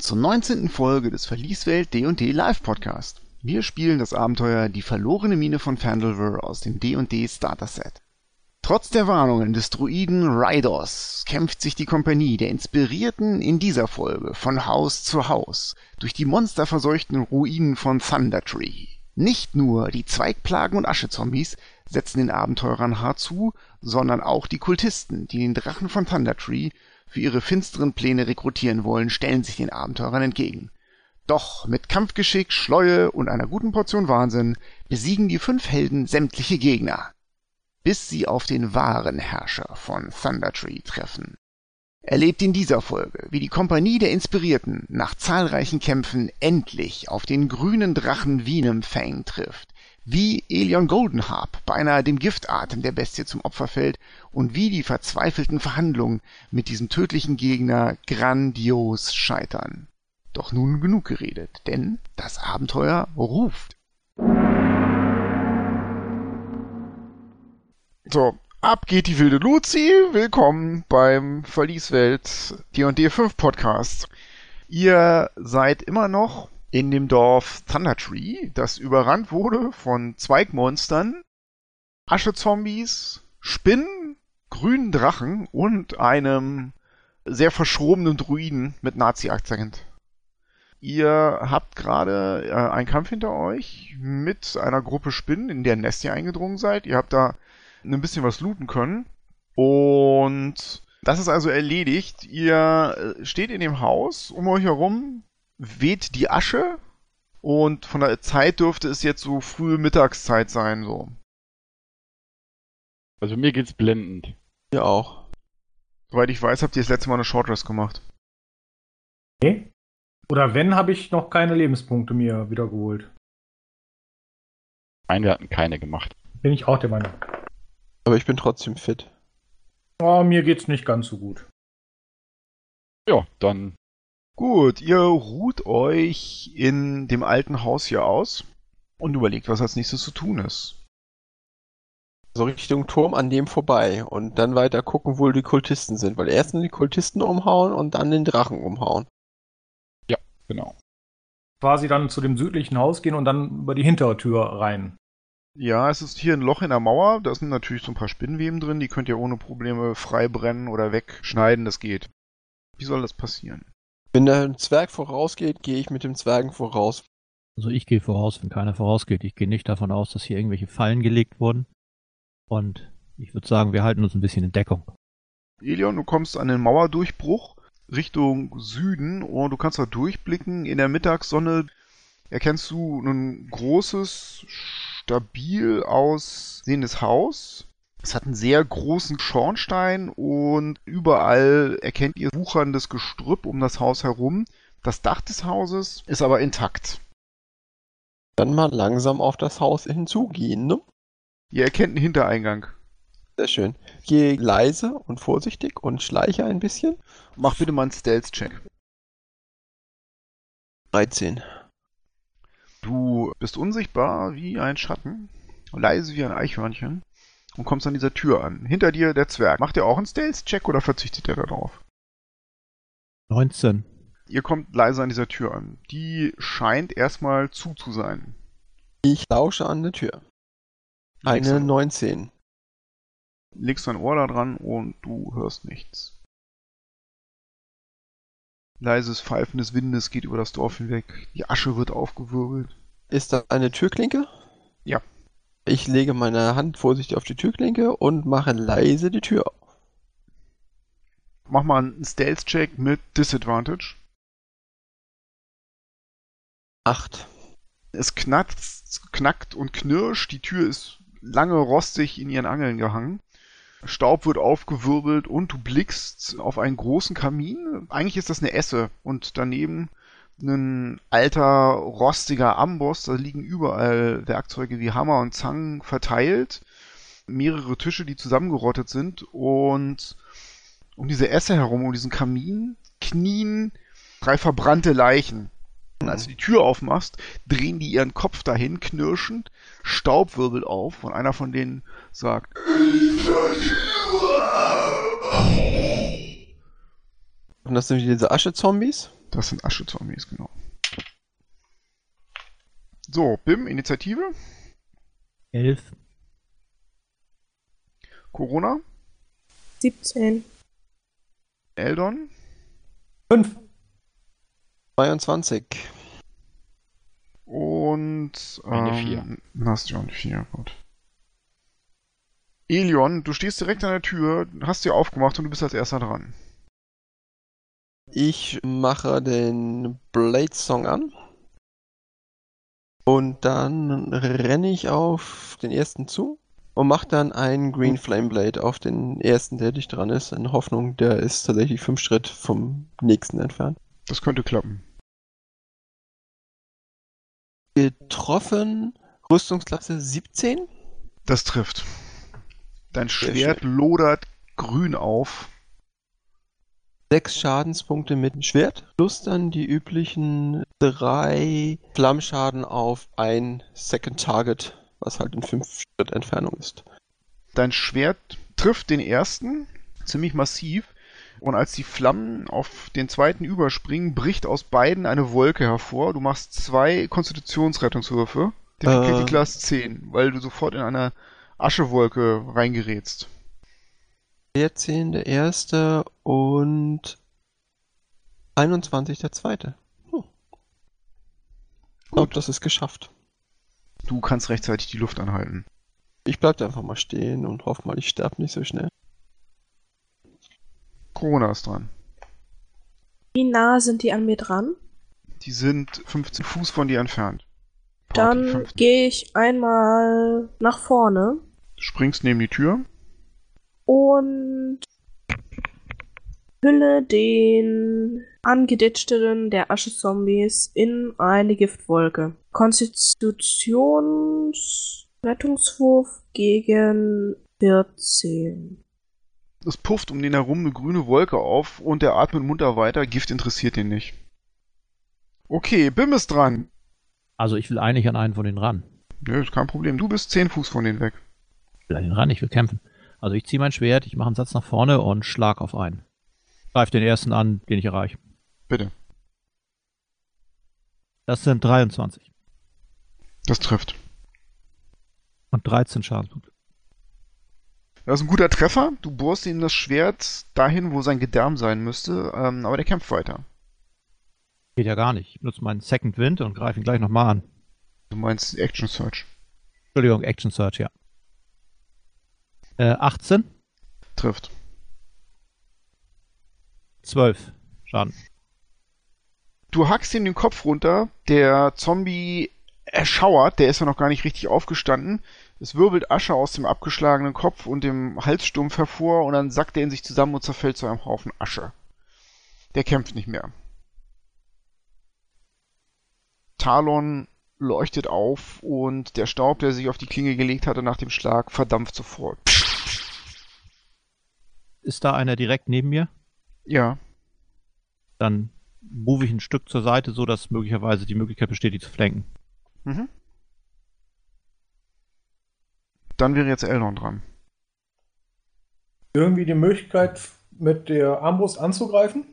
zur 19. Folge des Verlieswelt D&D Live Podcast. Wir spielen das Abenteuer Die verlorene Mine von Fandelver aus dem D&D Starter Set. Trotz der Warnungen des Druiden Rydos kämpft sich die Kompanie der Inspirierten in dieser Folge von Haus zu Haus durch die monsterverseuchten Ruinen von Thundertree. Nicht nur die Zweigplagen und Aschezombies setzen den Abenteurern hart zu, sondern auch die Kultisten, die den Drachen von Thundertree für ihre finsteren Pläne rekrutieren wollen, stellen sich den Abenteurern entgegen. Doch mit Kampfgeschick, Schleue und einer guten Portion Wahnsinn besiegen die fünf Helden sämtliche Gegner, bis sie auf den wahren Herrscher von Thundertree treffen. Erlebt in dieser Folge, wie die Kompanie der Inspirierten nach zahlreichen Kämpfen endlich auf den grünen Drachen Venomfang trifft, wie Elion Goldenharp beinahe dem Giftatem der Bestie zum Opfer fällt und wie die verzweifelten Verhandlungen mit diesem tödlichen Gegner grandios scheitern. Doch nun genug geredet, denn das Abenteuer ruft. So, ab geht die wilde Luzi. Willkommen beim Verlieswelt D&D 5 Podcast. Ihr seid immer noch in dem Dorf Thundertree, das überrannt wurde von Zweigmonstern, Aschezombies, Spinnen, grünen Drachen und einem sehr verschrobenen Druiden mit Nazi-Akzent. Ihr habt gerade äh, einen Kampf hinter euch mit einer Gruppe Spinnen, in der Nest ihr eingedrungen seid. Ihr habt da ein bisschen was looten können. Und das ist also erledigt. Ihr äh, steht in dem Haus. Um euch herum weht die Asche. Und von der Zeit dürfte es jetzt so frühe Mittagszeit sein, so. Also mir geht's blendend. Mir auch. Soweit ich weiß, habt ihr das letzte Mal eine Shortrest gemacht. Nee. Oder wenn, habe ich noch keine Lebenspunkte mir wiedergeholt. Nein, wir hatten keine gemacht. Bin ich auch der Meinung. Aber ich bin trotzdem fit. Oh, mir geht's nicht ganz so gut. Ja, dann Gut, ihr ruht euch in dem alten Haus hier aus und überlegt, was als nächstes zu tun ist. So Richtung Turm an dem vorbei und dann weiter gucken, wo die Kultisten sind. Weil erst die Kultisten umhauen und dann den Drachen umhauen. genau. Quasi dann zu dem südlichen Haus gehen und dann über die hintere Tür rein. Ja, es ist hier ein Loch in der Mauer. Da sind natürlich so ein paar Spinnweben drin. Die könnt ihr ohne Probleme frei brennen oder wegschneiden. Das geht. Wie soll das passieren? Wenn der ein Zwerg vorausgeht, gehe ich mit dem Zwergen voraus. Also ich gehe voraus, wenn keiner vorausgeht. Ich gehe nicht davon aus, dass hier irgendwelche Fallen gelegt wurden. Und ich würde sagen, wir halten uns ein bisschen in Deckung. Elion, du kommst an den Mauerdurchbruch Richtung Süden und du kannst da durchblicken. In der Mittagssonne erkennst du ein großes, stabil aussehendes Haus. Es hat einen sehr großen Schornstein und überall erkennt ihr wucherndes Gestrüpp um das Haus herum. Das Dach des Hauses ist aber intakt. Dann mal langsam auf das Haus hinzugehen, ne? Ihr erkennt einen Hintereingang. Sehr schön. Gehe leise und vorsichtig und schleiche ein bisschen. Mach bitte mal einen Stealth-Check. 13. Du bist unsichtbar wie ein Schatten, leise wie ein Eichhörnchen und kommst an dieser Tür an. Hinter dir der Zwerg. Macht ihr auch einen Stealth-Check oder verzichtet er darauf? 19. Ihr kommt leise an dieser Tür an. Die scheint erstmal zu zu sein. Ich lausche an der Tür. Eine du- 19. legst dein Ohr da dran und du hörst nichts. Leises Pfeifen des Windes geht über das Dorf hinweg. Die Asche wird aufgewirbelt. Ist da eine Türklinke? Ja. Ich lege meine Hand vorsichtig auf die Türklinke und mache leise die Tür auf. Mach mal einen Stealth-Check mit Disadvantage. 8. Es knackt, knackt und knirscht. Die Tür ist lange rostig in ihren Angeln gehangen. Staub wird aufgewirbelt und du blickst auf einen großen Kamin. Eigentlich ist das eine Esse und daneben ein alter, rostiger Amboss. Da liegen überall Werkzeuge wie Hammer und Zangen verteilt. Mehrere Tische, die zusammengerottet sind und um diese Esse herum, um diesen Kamin, knien drei verbrannte Leichen. Und als du die Tür aufmachst, drehen die ihren Kopf dahin, knirschend, Staub wirbelt auf und einer von denen sagt, Und das sind diese Asche-Zombies? Das sind Asche-Zombies, genau. So, Bim, Initiative. 11. Corona. 17. Eldon. 5. 22. Und Eine ähm, Vier. Nastion 4, gut. Elion, du stehst direkt an der Tür, hast sie aufgemacht und du bist als erster dran. Ich mache den Blade Song an. Und dann renne ich auf den ersten zu und mache dann einen Green Flame Blade auf den ersten, der dicht dran ist, in Hoffnung, der ist tatsächlich fünf Schritt vom nächsten entfernt. Das könnte klappen. Getroffen, Rüstungsklasse 17. Das trifft. Dein Schwert lodert grün auf. Sechs Schadenspunkte mit dem Schwert, plus dann die üblichen drei Flammschaden auf ein Second Target, was halt in fünf Schritt Entfernung ist. Dein Schwert trifft den ersten ziemlich massiv. Und als die Flammen auf den zweiten überspringen, bricht aus beiden eine Wolke hervor. Du machst zwei Konstitutionsrettungswürfe. Difficulty Äh. Class 10, weil du sofort in eine Aschewolke reingerätst. 14 der erste und 21 der zweite. Hm. Ich glaube, das ist geschafft. Du kannst rechtzeitig die Luft anhalten. Ich bleib da einfach mal stehen und hoffe mal, ich sterbe nicht so schnell. Corona ist dran. Wie nah sind die an mir dran? Die sind 15 Fuß von dir entfernt. Party Dann 15. gehe ich einmal nach vorne Du springst neben die Tür. Und hülle den angeditschteren der Asche-Zombies in eine Giftwolke. Konstitutionsrettungswurf gegen 14. Es pufft um den herum eine grüne Wolke auf und er atmet munter weiter. Gift interessiert ihn nicht. Okay, Bim ist dran. Also ich will eigentlich an einen von denen ran. Nö, ist kein Problem. Du bist 10 Fuß von denen weg. Ich will an den ran, ich will kämpfen. Also ich ziehe mein Schwert, ich mache einen Satz nach vorne und schlag auf einen. Greif den ersten an, den ich erreiche. Bitte. Das sind 23 Das trifft. und 13 Schadenspunkte. Das ist ein guter Treffer. Du bohrst ihm das Schwert dahin, wo sein Gedärm sein müsste, ähm, aber der kämpft weiter. Geht ja gar nicht. Ich benutze meinen Second Wind und greife ihn gleich nochmal an. Du meinst Action Search. Entschuldigung, Action Search, ja. Äh, 18, Trifft. 12 Schaden. Du hackst ihm den Kopf runter. Der Zombie erschauert. Der ist ja noch gar nicht richtig aufgestanden. Es wirbelt Asche aus dem abgeschlagenen Kopf und dem Halsstumpf hervor und dann sackt er in sich zusammen und zerfällt zu einem Haufen Asche. Der kämpft nicht mehr. Talon leuchtet auf und der Staub, der sich auf die Klinge gelegt hatte nach dem Schlag, verdampft sofort. Ist da einer direkt neben mir? Ja, Dann move ich ein Stück zur Seite, so dass möglicherweise die Möglichkeit besteht, die zu flanken. Mhm. Dann wäre jetzt Eldon dran. Irgendwie die Möglichkeit, mit der Armbrust anzugreifen?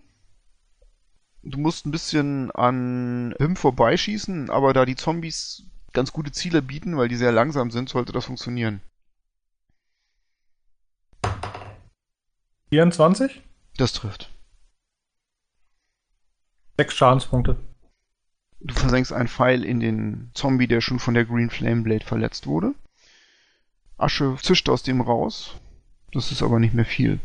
Du musst ein bisschen an Him vorbeischießen, aber da die Zombies ganz gute Ziele bieten, weil die sehr langsam sind, sollte das funktionieren. 24? Das trifft. 6 Schadenspunkte. Du versenkst einen Pfeil in den Zombie, der schon von der Green Flame Blade verletzt wurde. Asche zischt aus dem raus. Das ist aber nicht mehr viel.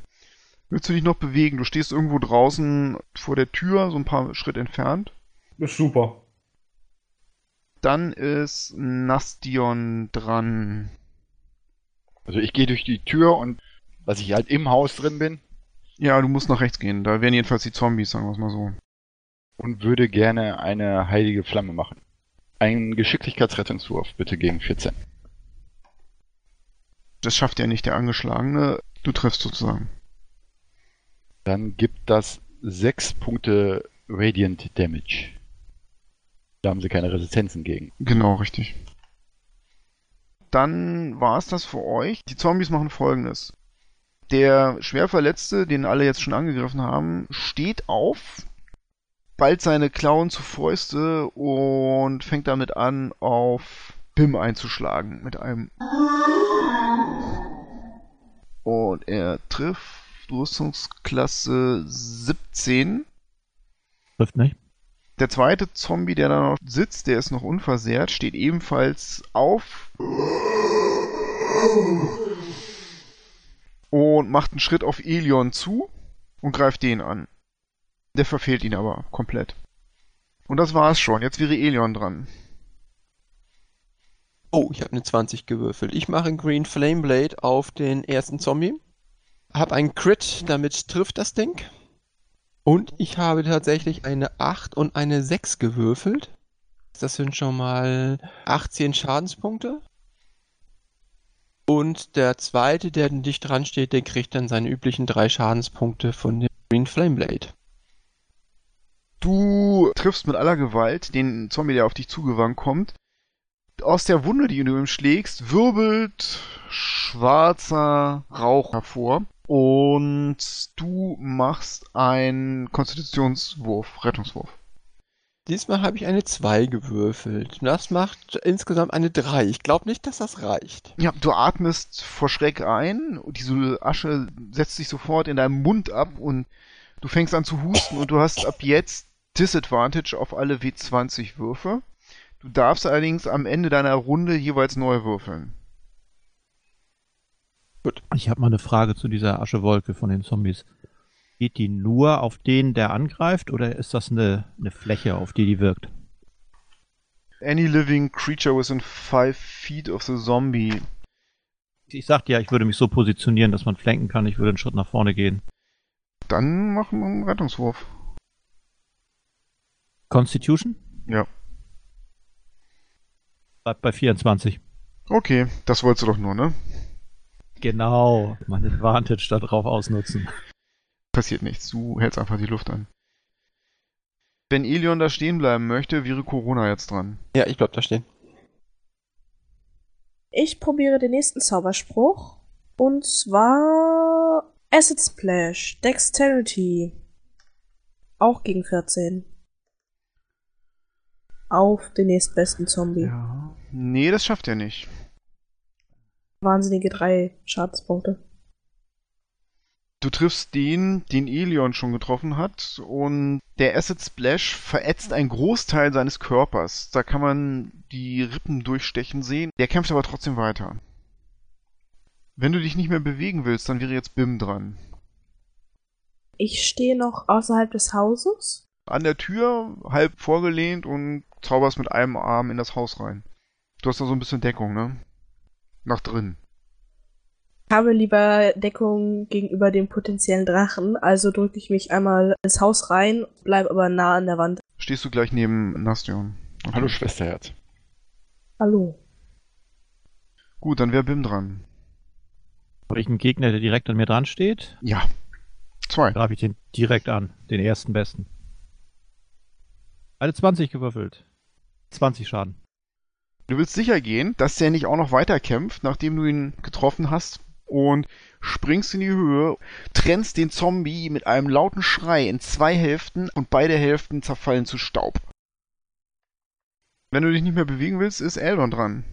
Willst du dich noch bewegen? Du stehst irgendwo draußen vor der Tür, so ein paar Schritt entfernt. Ist super. Dann ist Nastion dran. Also ich gehe durch die Tür und dass ich halt im Haus drin bin Ja, du musst nach rechts gehen. Da wären jedenfalls die Zombies, sagen wir es mal so. und würde gerne eine heilige Flamme machen. Ein Geschicklichkeitsrettungswurf bitte gegen 14. Das schafft ja nicht der Angeschlagene. Du triffst sozusagen. Dann gibt das 6 Punkte Radiant Damage. Da haben sie keine Resistenzen gegen. Genau, richtig. Dann war es das für euch. Die Zombies machen folgendes. Der Schwerverletzte, den alle jetzt schon angegriffen haben, steht auf ballt seine Klauen zu Fäuste und fängt damit an, auf Bim einzuschlagen mit einem. Und er trifft Rüstungsklasse 17. Trifft nicht. Der zweite Zombie, der da noch sitzt, der ist noch unversehrt, steht ebenfalls auf und macht einen Schritt auf Elion zu und greift den an. Der verfehlt ihn aber komplett. Und das war's schon. Jetzt wäre Elion dran. Oh, ich habe eine 20 gewürfelt. Ich mache einen Green Flame Blade auf den ersten Zombie. Hab einen Crit, damit trifft das Ding. Und ich habe tatsächlich eine 8 und eine 6 gewürfelt. Das sind schon mal 18 Schadenspunkte. Und der zweite, der dicht dran steht, der kriegt dann seine üblichen drei Schadenspunkte von dem Green Flame Blade. Du triffst mit aller Gewalt den Zombie, der auf dich zugewandt kommt. Aus der Wunde, die du ihm schlägst, wirbelt schwarzer Rauch hervor. Und du machst einen Konstitutionswurf, Rettungswurf. Diesmal habe ich eine 2 gewürfelt. Das macht insgesamt eine 3. Ich glaube nicht, dass das reicht. Ja, du atmest vor Schreck ein, diese Asche setzt sich sofort in deinem Mund ab und du fängst an zu husten und du hast ab jetzt Disadvantage auf alle W20 Würfe. Du darfst allerdings am Ende deiner Runde jeweils neu würfeln. Ich habe mal eine Frage zu dieser Aschewolke von den Zombies. Geht die nur auf den, der angreift, oder ist das eine, eine Fläche, auf die die wirkt? Any living creature within 5 feet of the zombie. Ich sagte ja, ich würde mich so positionieren, dass man flanken kann. Ich würde einen Schritt nach vorne gehen. Dann machen wir einen Rettungswurf. Constitution? Ja. Bleibt bei 24. Okay, das wolltest du doch nur, ne? Genau, mein Advantage da drauf ausnutzen. Passiert nichts, du hältst einfach die Luft an. Wenn Elion da stehen bleiben möchte, wäre Corona jetzt dran. Ja, ich bleib da stehen. Ich probiere den nächsten Zauberspruch. Und zwar Acid Splash, Dexterity. Auch gegen 14. Auf den nächstbesten Zombie. Ja. Nee, das schafft er nicht. Wahnsinnige drei Schadenspunkte. Du triffst den, den Elion schon getroffen hat, und der Acid Splash verätzt einen Großteil seines Körpers. Da kann man die Rippen durchstechen sehen. Der kämpft aber trotzdem weiter. Wenn du dich nicht mehr bewegen willst, dann wäre jetzt Bim dran. Ich stehe noch außerhalb des Hauses. An der Tür, halb vorgelehnt und zauberst mit einem Arm in das Haus rein. Du hast da so ein bisschen Deckung, ne? Nach drin. Ich habe lieber Deckung gegenüber dem potenziellen Drachen, also drücke ich mich einmal ins Haus rein, bleibe aber nah an der Wand. Stehst du gleich neben Nastion. Okay. Hallo Schwesterherz. Hallo. Gut, dann wäre Bim dran. Habe ich einen Gegner, der direkt an mir dran steht? Ja. Zwei. Greife ich den direkt an, den ersten besten. Eine 20 gewürfelt. 20 Schaden. Du willst sicher gehen, dass der nicht auch noch weiter kämpft, nachdem du ihn getroffen hast und springst in die Höhe, trennst den Zombie mit einem lauten Schrei in zwei Hälften und beide Hälften zerfallen zu Staub. Wenn du dich nicht mehr bewegen willst, ist Eldon dran.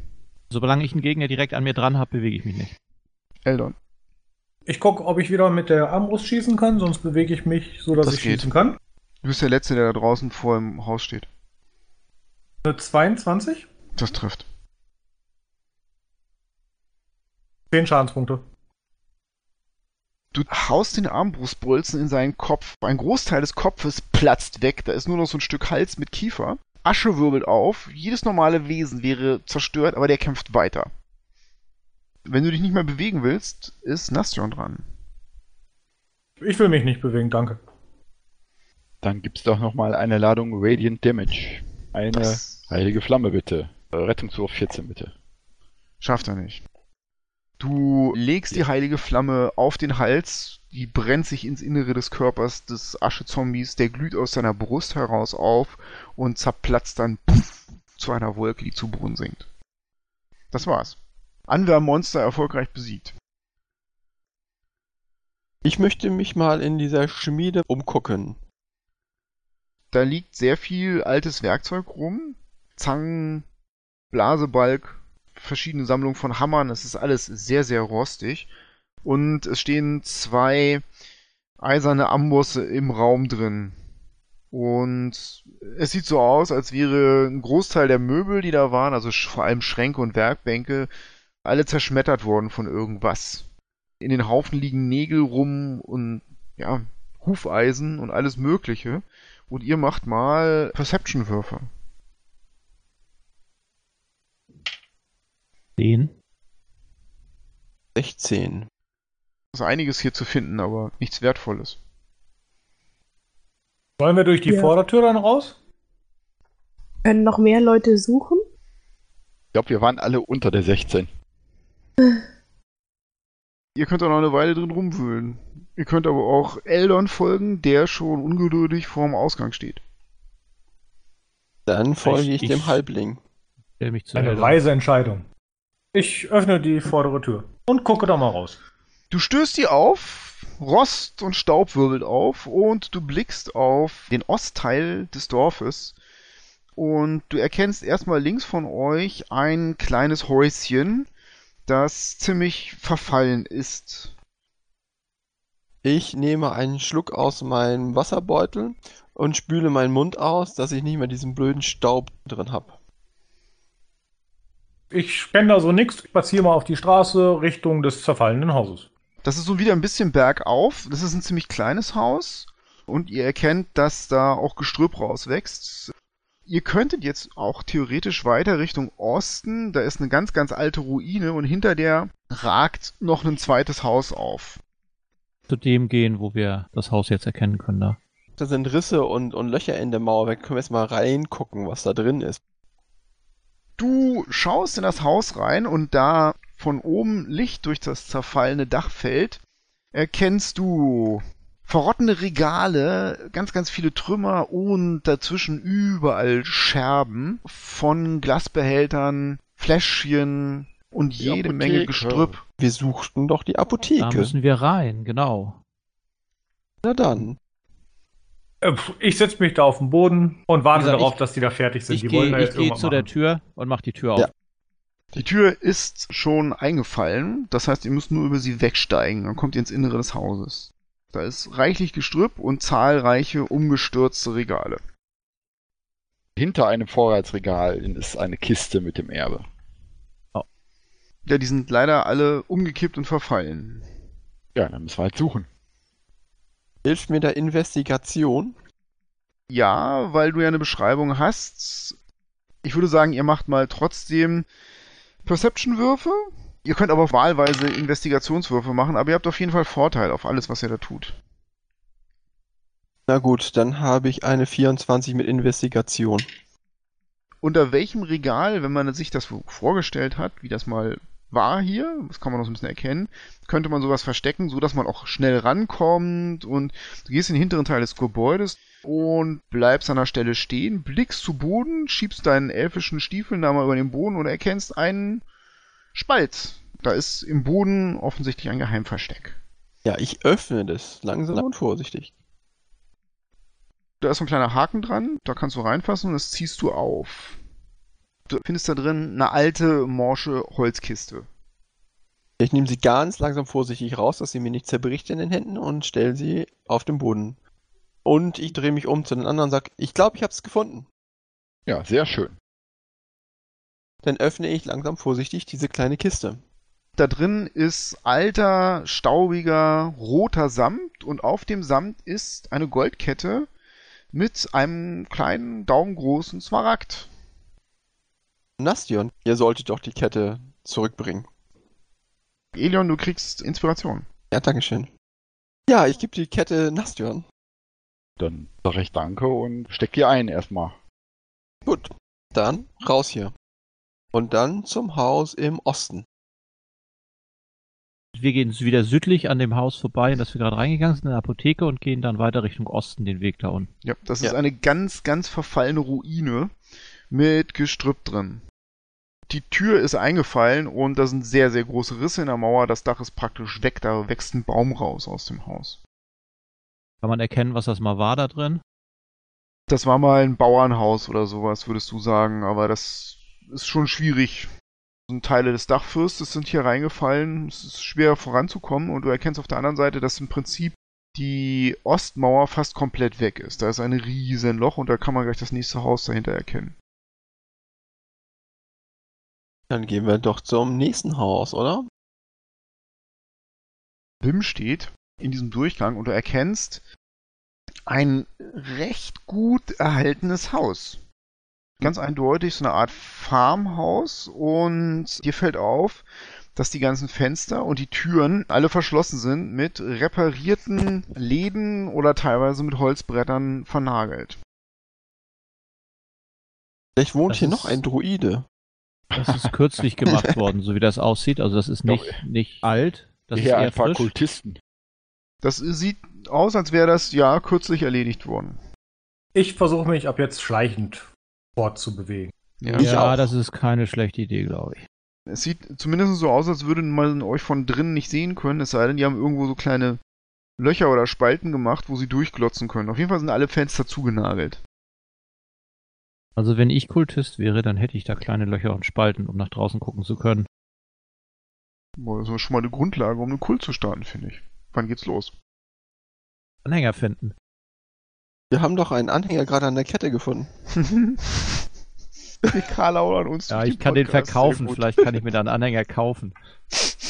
Solange ich einen Gegner direkt an mir dran habe, bewege ich mich nicht. Eldon. Ich gucke, ob ich wieder mit der Armbrust schießen kann, sonst bewege ich mich so, dass Das ich geht. schießen kann. Du bist der Letzte, der da draußen vor dem Haus steht. Eine 22, Das trifft. 10 Schadenspunkte. Du haust den Armbrustbolzen in seinen Kopf. Ein Großteil des Kopfes platzt weg. Da ist nur noch so ein Stück Hals mit Kiefer. Asche wirbelt auf. Jedes normale Wesen wäre zerstört, aber der kämpft weiter. Wenn du dich nicht mehr bewegen willst, ist Nastion dran. Ich will mich nicht bewegen, danke. Dann gibt's doch nochmal eine Ladung Radiant Damage. Eine Das heilige Flamme bitte. Rettungswurf 14 bitte. schafft er nicht. Du legst die heilige Flamme auf den Hals, die brennt sich ins Innere des Körpers des Aschezombies, der glüht aus seiner Brust heraus auf und zerplatzt dann puff, zu einer Wolke, die zu Boden sinkt. Das war's. Anwärmmonster erfolgreich besiegt. Ich möchte mich mal in dieser Schmiede umgucken. Da liegt sehr viel altes Werkzeug rum. Zangen, Blasebalg, verschiedene Sammlungen von Hammern. Es ist alles sehr, sehr rostig. Und es stehen zwei eiserne Ambosse im Raum drin. Und es sieht so aus, als wäre ein Großteil der Möbel, die da waren, also vor allem Schränke und Werkbänke, alle zerschmettert worden von irgendwas. In den Haufen liegen Nägel rum und ja, Hufeisen und alles Mögliche. Und ihr macht mal Perception-Würfe. 10. 16. Es ist einiges hier zu finden, aber nichts Wertvolles. Wollen wir durch die Ja. Vordertür dann raus? Können noch mehr Leute suchen? Ich glaube, wir waren alle unter der 16. Ihr könnt auch noch eine Weile drin rumwühlen. Ihr könnt aber auch Eldon folgen, der schon ungeduldig vorm Ausgang steht. Dann folge ich, Ich- dem ich- Halbling. Stell mich zu Eine Eldon. weise Entscheidung. Ich öffne die vordere Tür und gucke da mal raus. Du stößt die auf, Rost und Staub wirbelt auf und du blickst auf den Ostteil des Dorfes und du erkennst erstmal links von euch ein kleines Häuschen, das ziemlich verfallen ist. Ich nehme einen Schluck aus meinem Wasserbeutel und spüle meinen Mund aus, dass ich nicht mehr diesen blöden Staub drin habe. Ich kenne da so nix, spaziere mal auf die Straße Richtung des zerfallenen Hauses. Das ist so wieder ein bisschen bergauf. Das ist ein ziemlich kleines Haus. Und ihr erkennt, dass da auch Gestrüpp rauswächst. Ihr könntet jetzt auch theoretisch weiter Richtung Osten. Da ist eine ganz, ganz alte Ruine und hinter der ragt noch ein zweites Haus auf. Zu dem gehen, wo wir das Haus jetzt erkennen können da. Da sind Risse und, und Löcher in der Mauer. Da können wir jetzt mal reingucken, was da drin ist. Du schaust in das Haus rein und da von oben Licht durch das zerfallene Dach fällt, erkennst du verrottene Regale, ganz, ganz viele Trümmer und dazwischen überall Scherben von Glasbehältern, Fläschchen und Die jede Menge Apotheke. Gestrüpp. Wir suchten doch die Da Apotheke. müssen wir rein, genau. Na dann. Äh, Ich setze mich da auf den Boden und warte gesagt, darauf, ich- dass die da fertig sind. Ich die gehe wollen da ich jetzt geh irgendwas zu der machen. Tür und mach die Tür auf. Ja. Die Tür ist schon eingefallen, das heißt, ihr müsst nur über sie wegsteigen, dann kommt ihr ins Innere des Hauses. Da ist reichlich Gestrüpp und zahlreiche umgestürzte Regale. Hinter einem Vorratsregal ist eine Kiste mit dem Erbe. Ja, die sind leider alle umgekippt und verfallen. Ja, dann müssen wir halt suchen. Hilft mir da Investigation? Ja, weil du ja eine Beschreibung hast. Ich würde sagen, ihr macht mal trotzdem Perception-Würfe. Ihr könnt aber wahlweise Investigationswürfe machen, aber ihr habt auf jeden Fall Vorteil auf alles, was ihr da tut. Na gut, dann habe ich eine 24 mit Investigation. Unter welchem Regal, wenn man sich das vorgestellt hat, wie das mal war hier, das kann man noch so ein bisschen erkennen, könnte man sowas verstecken, so dass man auch schnell rankommt und du gehst in den hinteren Teil des Gebäudes und bleibst an der Stelle stehen, blickst zu Boden, schiebst deinen elfischen Stiefeln da mal über den Boden und erkennst einen Spalt. Da ist im Boden offensichtlich ein Geheimversteck. Ja, ich öffne das langsam und vorsichtig. Da ist so ein kleiner Haken dran, da kannst du reinfassen und das ziehst du auf. Du findest da drin eine alte, morsche Holzkiste. Ich nehme sie ganz langsam vorsichtig raus, dass sie mir nicht zerbricht in den Händen und stelle sie auf den Boden. Und ich drehe mich um zu den anderen und sage, ich glaube, ich habe es gefunden. Ja, sehr schön. Dann öffne ich langsam vorsichtig diese kleine Kiste. Da drin ist alter, staubiger, roter Samt und auf dem Samt ist eine Goldkette mit einem kleinen, daumengroßen Smaragd. Nastion, ihr solltet doch die Kette zurückbringen. Elion, du kriegst Inspiration. Ja, Dankeschön. Ja, ich gebe die Kette Nastion. Dann sage ich Danke und steck die ein erstmal. Gut, dann raus hier. Und dann zum Haus im Osten. Wir gehen wieder südlich an dem Haus vorbei, in das wir gerade reingegangen sind, in der Apotheke und gehen dann weiter Richtung Osten den Weg da unten. Ja, das ist Ja. eine ganz, ganz verfallene Ruine mit Gestrüpp drin. Die Tür ist eingefallen und da sind sehr, sehr große Risse in der Mauer. Das Dach ist praktisch weg, da wächst ein Baum raus aus dem Haus. Kann man erkennen, was das mal war da drin? Das war mal ein Bauernhaus oder sowas, würdest du sagen, aber das ist schon schwierig. Und Teile des Dachfürstes sind hier reingefallen. Es ist schwer voranzukommen und du erkennst auf der anderen Seite, dass im Prinzip die Ostmauer fast komplett weg ist. Da ist ein riesen Loch und da kann man gleich das nächste Haus dahinter erkennen. Dann gehen wir doch zum nächsten Haus, oder? Wim steht in diesem Durchgang und du erkennst ein recht gut erhaltenes Haus. Ganz eindeutig so eine Art Farmhaus und dir fällt auf, dass die ganzen Fenster und die Türen alle verschlossen sind mit reparierten Läden oder teilweise mit Holzbrettern vernagelt. Vielleicht wohnt Das hier noch ein Druide. Das ist kürzlich gemacht worden, so wie das aussieht. Also das ist nicht, nicht alt. Das ist Eher ein paar frisch. Kultisten. Das sieht aus, als wäre das ja kürzlich erledigt worden. Ich versuche mich ab jetzt schleichend fortzubewegen. Ja. Ja, das ist keine schlechte Idee, glaube ich. Es sieht zumindest so aus, als würde man euch von drinnen nicht sehen können, es sei denn, die haben irgendwo so kleine Löcher oder Spalten gemacht, wo sie durchglotzen können. Auf jeden Fall sind alle Fenster zugenagelt. Also wenn ich Kultist wäre, dann hätte ich da kleine Löcher und Spalten, um nach draußen gucken zu können. Boah, Das ist schon mal eine Grundlage, um einen Kult zu starten, finde ich. Wann geht's los? Anhänger finden. Wir haben doch einen Anhänger gerade an der Kette gefunden. Die Karlau an uns. Ja, ich kann den Podcast. Sehr verkaufen. Vielleicht kann ich mir da einen Anhänger kaufen.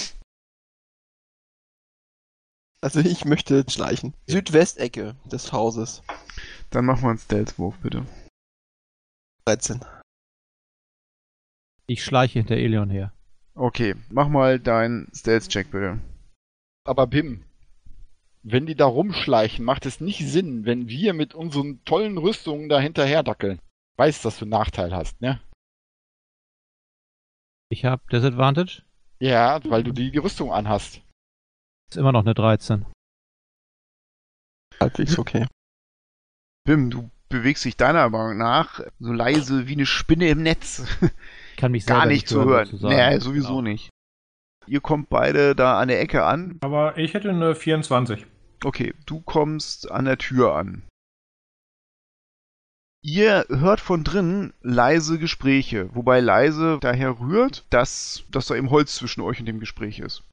Also ich möchte schleichen. Südwestecke des Hauses. Dann machen wir einen Stealth-Wurf, bitte. 13. Ich schleiche hinter Elion her. Okay, mach mal deinen Stealth-Check, bitte. Aber Bim, wenn die da rumschleichen, macht es nicht Sinn, wenn wir mit unseren tollen Rüstungen da hinterher dackeln. Weißt, dass du einen Nachteil hast, ne? Ich habe Disadvantage. Ja, weil du die, die Rüstung anhast. Ist immer noch eine 13. Halbwegs okay. Bim, du bewegst dich deiner Meinung nach so leise wie eine Spinne im Netz. Ich kann mich Gar selber nicht zu hören. Nee, sowieso Genau. nicht. Ihr kommt beide da an der Ecke an. Aber ich hätte eine 24. Okay, du kommst an der Tür an. Ihr hört von drinnen leise Gespräche, wobei leise daher rührt, dass, dass da eben Holz zwischen euch und dem Gespräch ist.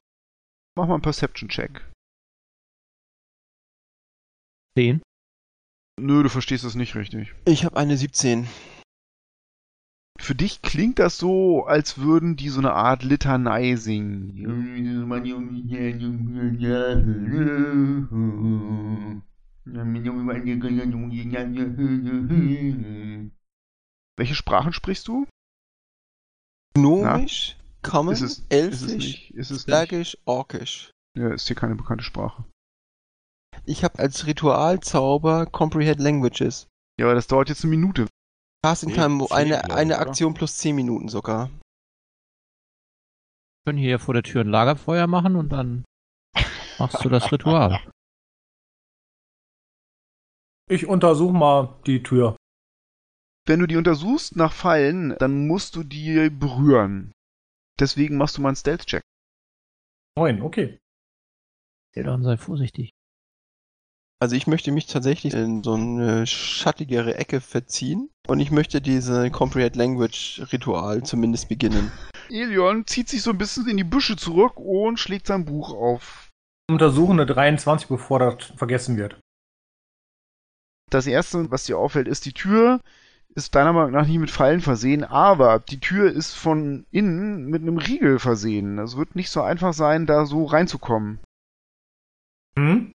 Mach mal einen Perception-Check. 10. Nö, du verstehst das nicht richtig. Ich habe eine 17. Für dich klingt das so, als würden die so eine Art Litanei singen. Welche Sprachen sprichst du? Gnomisch, Common, Elfisch? Bergisch, Orkisch. Ja, ist hier keine bekannte Sprache. Ich habe als Ritualzauber Comprehend Languages. Ja, aber das dauert jetzt eine Minute. Casting Nee, Time eine, eine oder? Aktion plus 10 Minuten sogar. Wir können hier vor der Tür ein Lagerfeuer machen und dann machst du das Ritual. Ich untersuche mal die Tür. Wenn du die untersuchst nach Fallen, dann musst du die berühren. Deswegen machst du mal einen Stealth-Check. 9, okay. Elion, sei vorsichtig. Also ich möchte mich tatsächlich in so eine schattigere Ecke verziehen und ich möchte diese Comprehend Language Ritual zumindest beginnen. Elion zieht sich so ein bisschen in die Büsche zurück und schlägt sein Buch auf. Untersuchen eine 23, bevor das vergessen wird. Das erste, was dir auffällt, ist, die Tür ist deiner Meinung nach nicht mit Fallen versehen, aber die Tür ist von innen mit einem Riegel versehen. Es wird nicht so einfach sein, da so reinzukommen. Hm?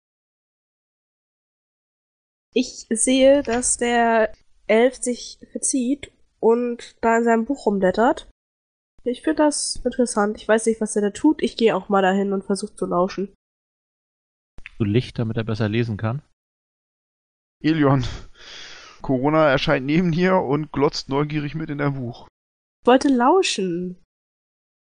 Ich sehe, dass der Elf sich verzieht und da in seinem Buch rumblättert. Ich finde das interessant. Ich weiß nicht, was er da tut. Ich gehe auch mal dahin und versuche zu lauschen. So Licht, damit er besser lesen kann. Elion, Corona erscheint neben dir und glotzt neugierig mit in dein Buch. Ich wollte lauschen.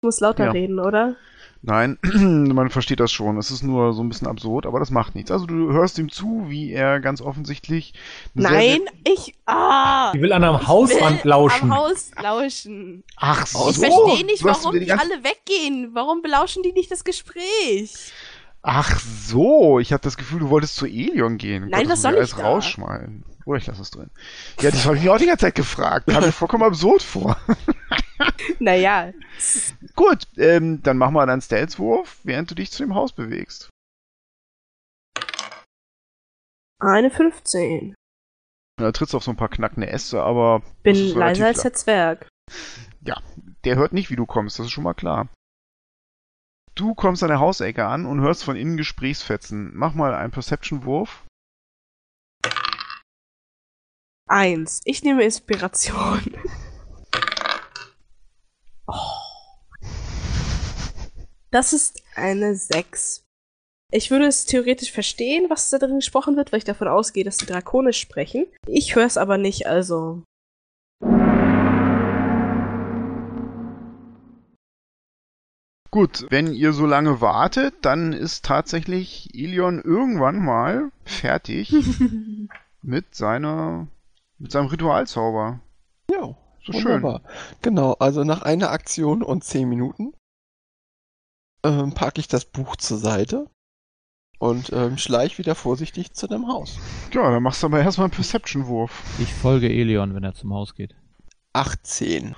Ich muss lauter Ja. reden, oder? Nein, man versteht das schon. Es ist nur so ein bisschen absurd, aber das macht nichts. Also du hörst ihm zu, wie er ganz offensichtlich. Nein, ich. Ah! Die will an einem Ich Hausrand will lauschen. Am Haus lauschen. Ach so. Ich verstehe nicht, warum die alle weggehen. Warum belauschen die nicht das Gespräch? Ach so, ich habe das Gefühl, du wolltest zu Elion gehen. Nein, Gott, das soll ich alles da? rausschmeißen. Oder ich lasse es drin. Ja, das habe ich mir auch die ganze Zeit gefragt. Kam mir vollkommen absurd vor. Naja, Gut, ähm, dann mach mal deinen Stealth-Wurf, während du dich zu dem Haus bewegst. eine 15. Da trittst du auf so ein paar knackende Äste, aber Bin leiser als der Zwerg. der hört nicht, wie du kommst, das ist schon mal klar. Du kommst an der Hausecke an und hörst von innen Gesprächsfetzen. Mach mal einen Perception-Wurf. Eins. Ich nehme Inspiration. Oh. Das ist eine 6. Ich würde es theoretisch verstehen, was da drin gesprochen wird, weil ich davon ausgehe, dass sie drakonisch sprechen. Ich höre es aber nicht, also. Gut, wenn ihr so lange wartet, dann ist tatsächlich Ilion irgendwann mal fertig mit seiner mit seinem Ritualzauber. Ja, So schön. wunderbar. Genau, also nach einer Aktion und 10 Minuten ähm, packe ich das Buch zur Seite und ähm, schleich wieder vorsichtig zu dem Haus. Ja, dann machst du aber erstmal einen Perception-Wurf. Ich folge Elion, wenn er zum Haus geht. 18.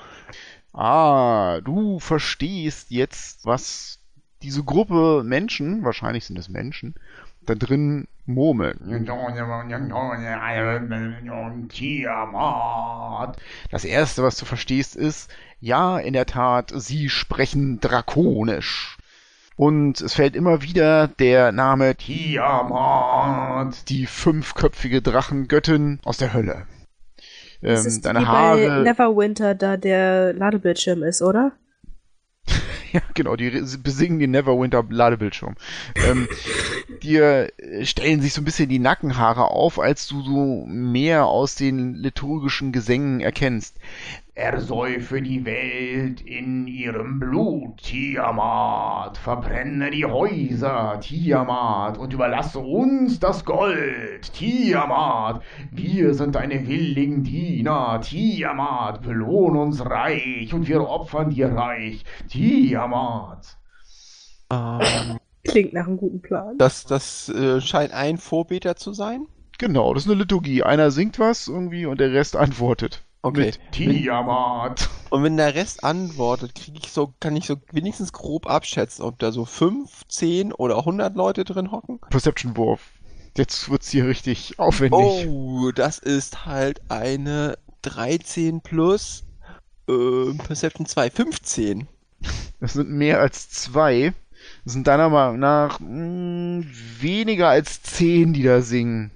Ah, du verstehst jetzt, was diese Gruppe Menschen, wahrscheinlich sind es Menschen, da drin murmeln. Das erste, was du verstehst, ist, ja, in der Tat, sie sprechen drakonisch. Und es fällt immer wieder der Name Tiamat, die fünfköpfige Drachengöttin aus der Hölle. Das Ähm, ist deine wie bei Haare. Neverwinter, da der Ladebildschirm ist, oder? Ja, genau, die besingen den Neverwinter Ladebildschirm. ähm, dir äh, stellen sich so ein bisschen die Nackenhaare auf, als du so mehr aus den liturgischen Gesängen erkennst. Ersäufe die Welt in ihrem Blut, Tiamat. Verbrenne die Häuser, Tiamat, und überlasse uns das Gold, Tiamat. Wir sind deine willigen Diener, Tiamat. Belohn uns reich und wir opfern dir reich, Tiamat. Ähm, Klingt nach einem guten Plan. das das äh, scheint ein Vorbeter zu sein. Genau, das ist eine Liturgie. Einer singt was irgendwie und der Rest antwortet. Okay. Mit Tiamat. Und wenn der Rest antwortet, kriege ich so, kann ich so wenigstens grob abschätzen, ob da so 5, 10 oder 100 Leute drin hocken. Perception-Wurf. Jetzt wird's hier richtig aufwendig. Oh, das ist halt eine 13 plus ähm, Perception 2, 15. Das sind mehr als zwei. Das sind deiner Meinung nach mh, weniger als zehn, die da singen.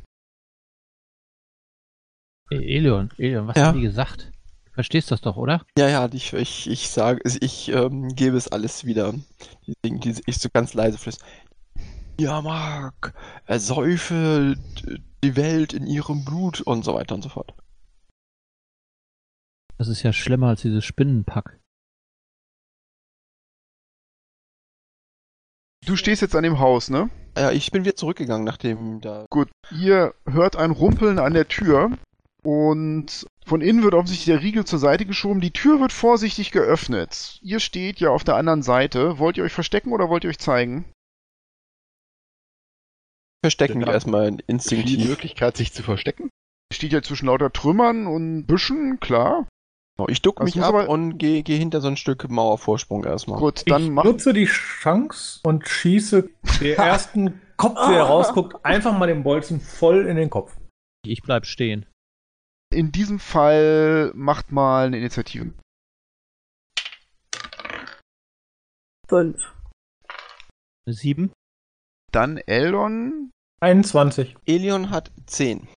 Ey, Elion, Elion, was Ja. haben die gesagt? Du verstehst das doch, oder? Ja, ja, ich, ich, ich sage, ich ähm, gebe es alles wieder. Die, Dinge, die ich so ganz leise flüster. Ja, Mark, ersäufe die Welt in ihrem Blut und so weiter und so fort. Das ist ja schlimmer als dieses Spinnenpack. Du stehst jetzt an dem Haus, ne? Ja, ich bin wieder zurückgegangen, nachdem da. Gut. Ihr hört ein Rumpeln an der Tür und von innen wird offensichtlich der Riegel zur Seite geschoben. Die Tür wird vorsichtig geöffnet. Ihr steht ja auf der anderen Seite. Wollt ihr euch verstecken oder wollt ihr euch zeigen? Verstecken Ja. wir erstmal Die instinktiv. Möglichkeit, sich zu verstecken? Steht ja zwischen lauter Trümmern und Büschen, klar. Genau, Ich duck Das mich ab aber- und gehe geh hinter so ein Stück Mauervorsprung erstmal. Gut, dann ich mach. nutze die Chance und schieße der ersten Kopf, der rausguckt, einfach mal den Bolzen voll in den Kopf. Ich bleib stehen. In diesem Fall macht mal eine Initiative. Fünf. Sieben? Dann Eldon 21. Elion hat 10.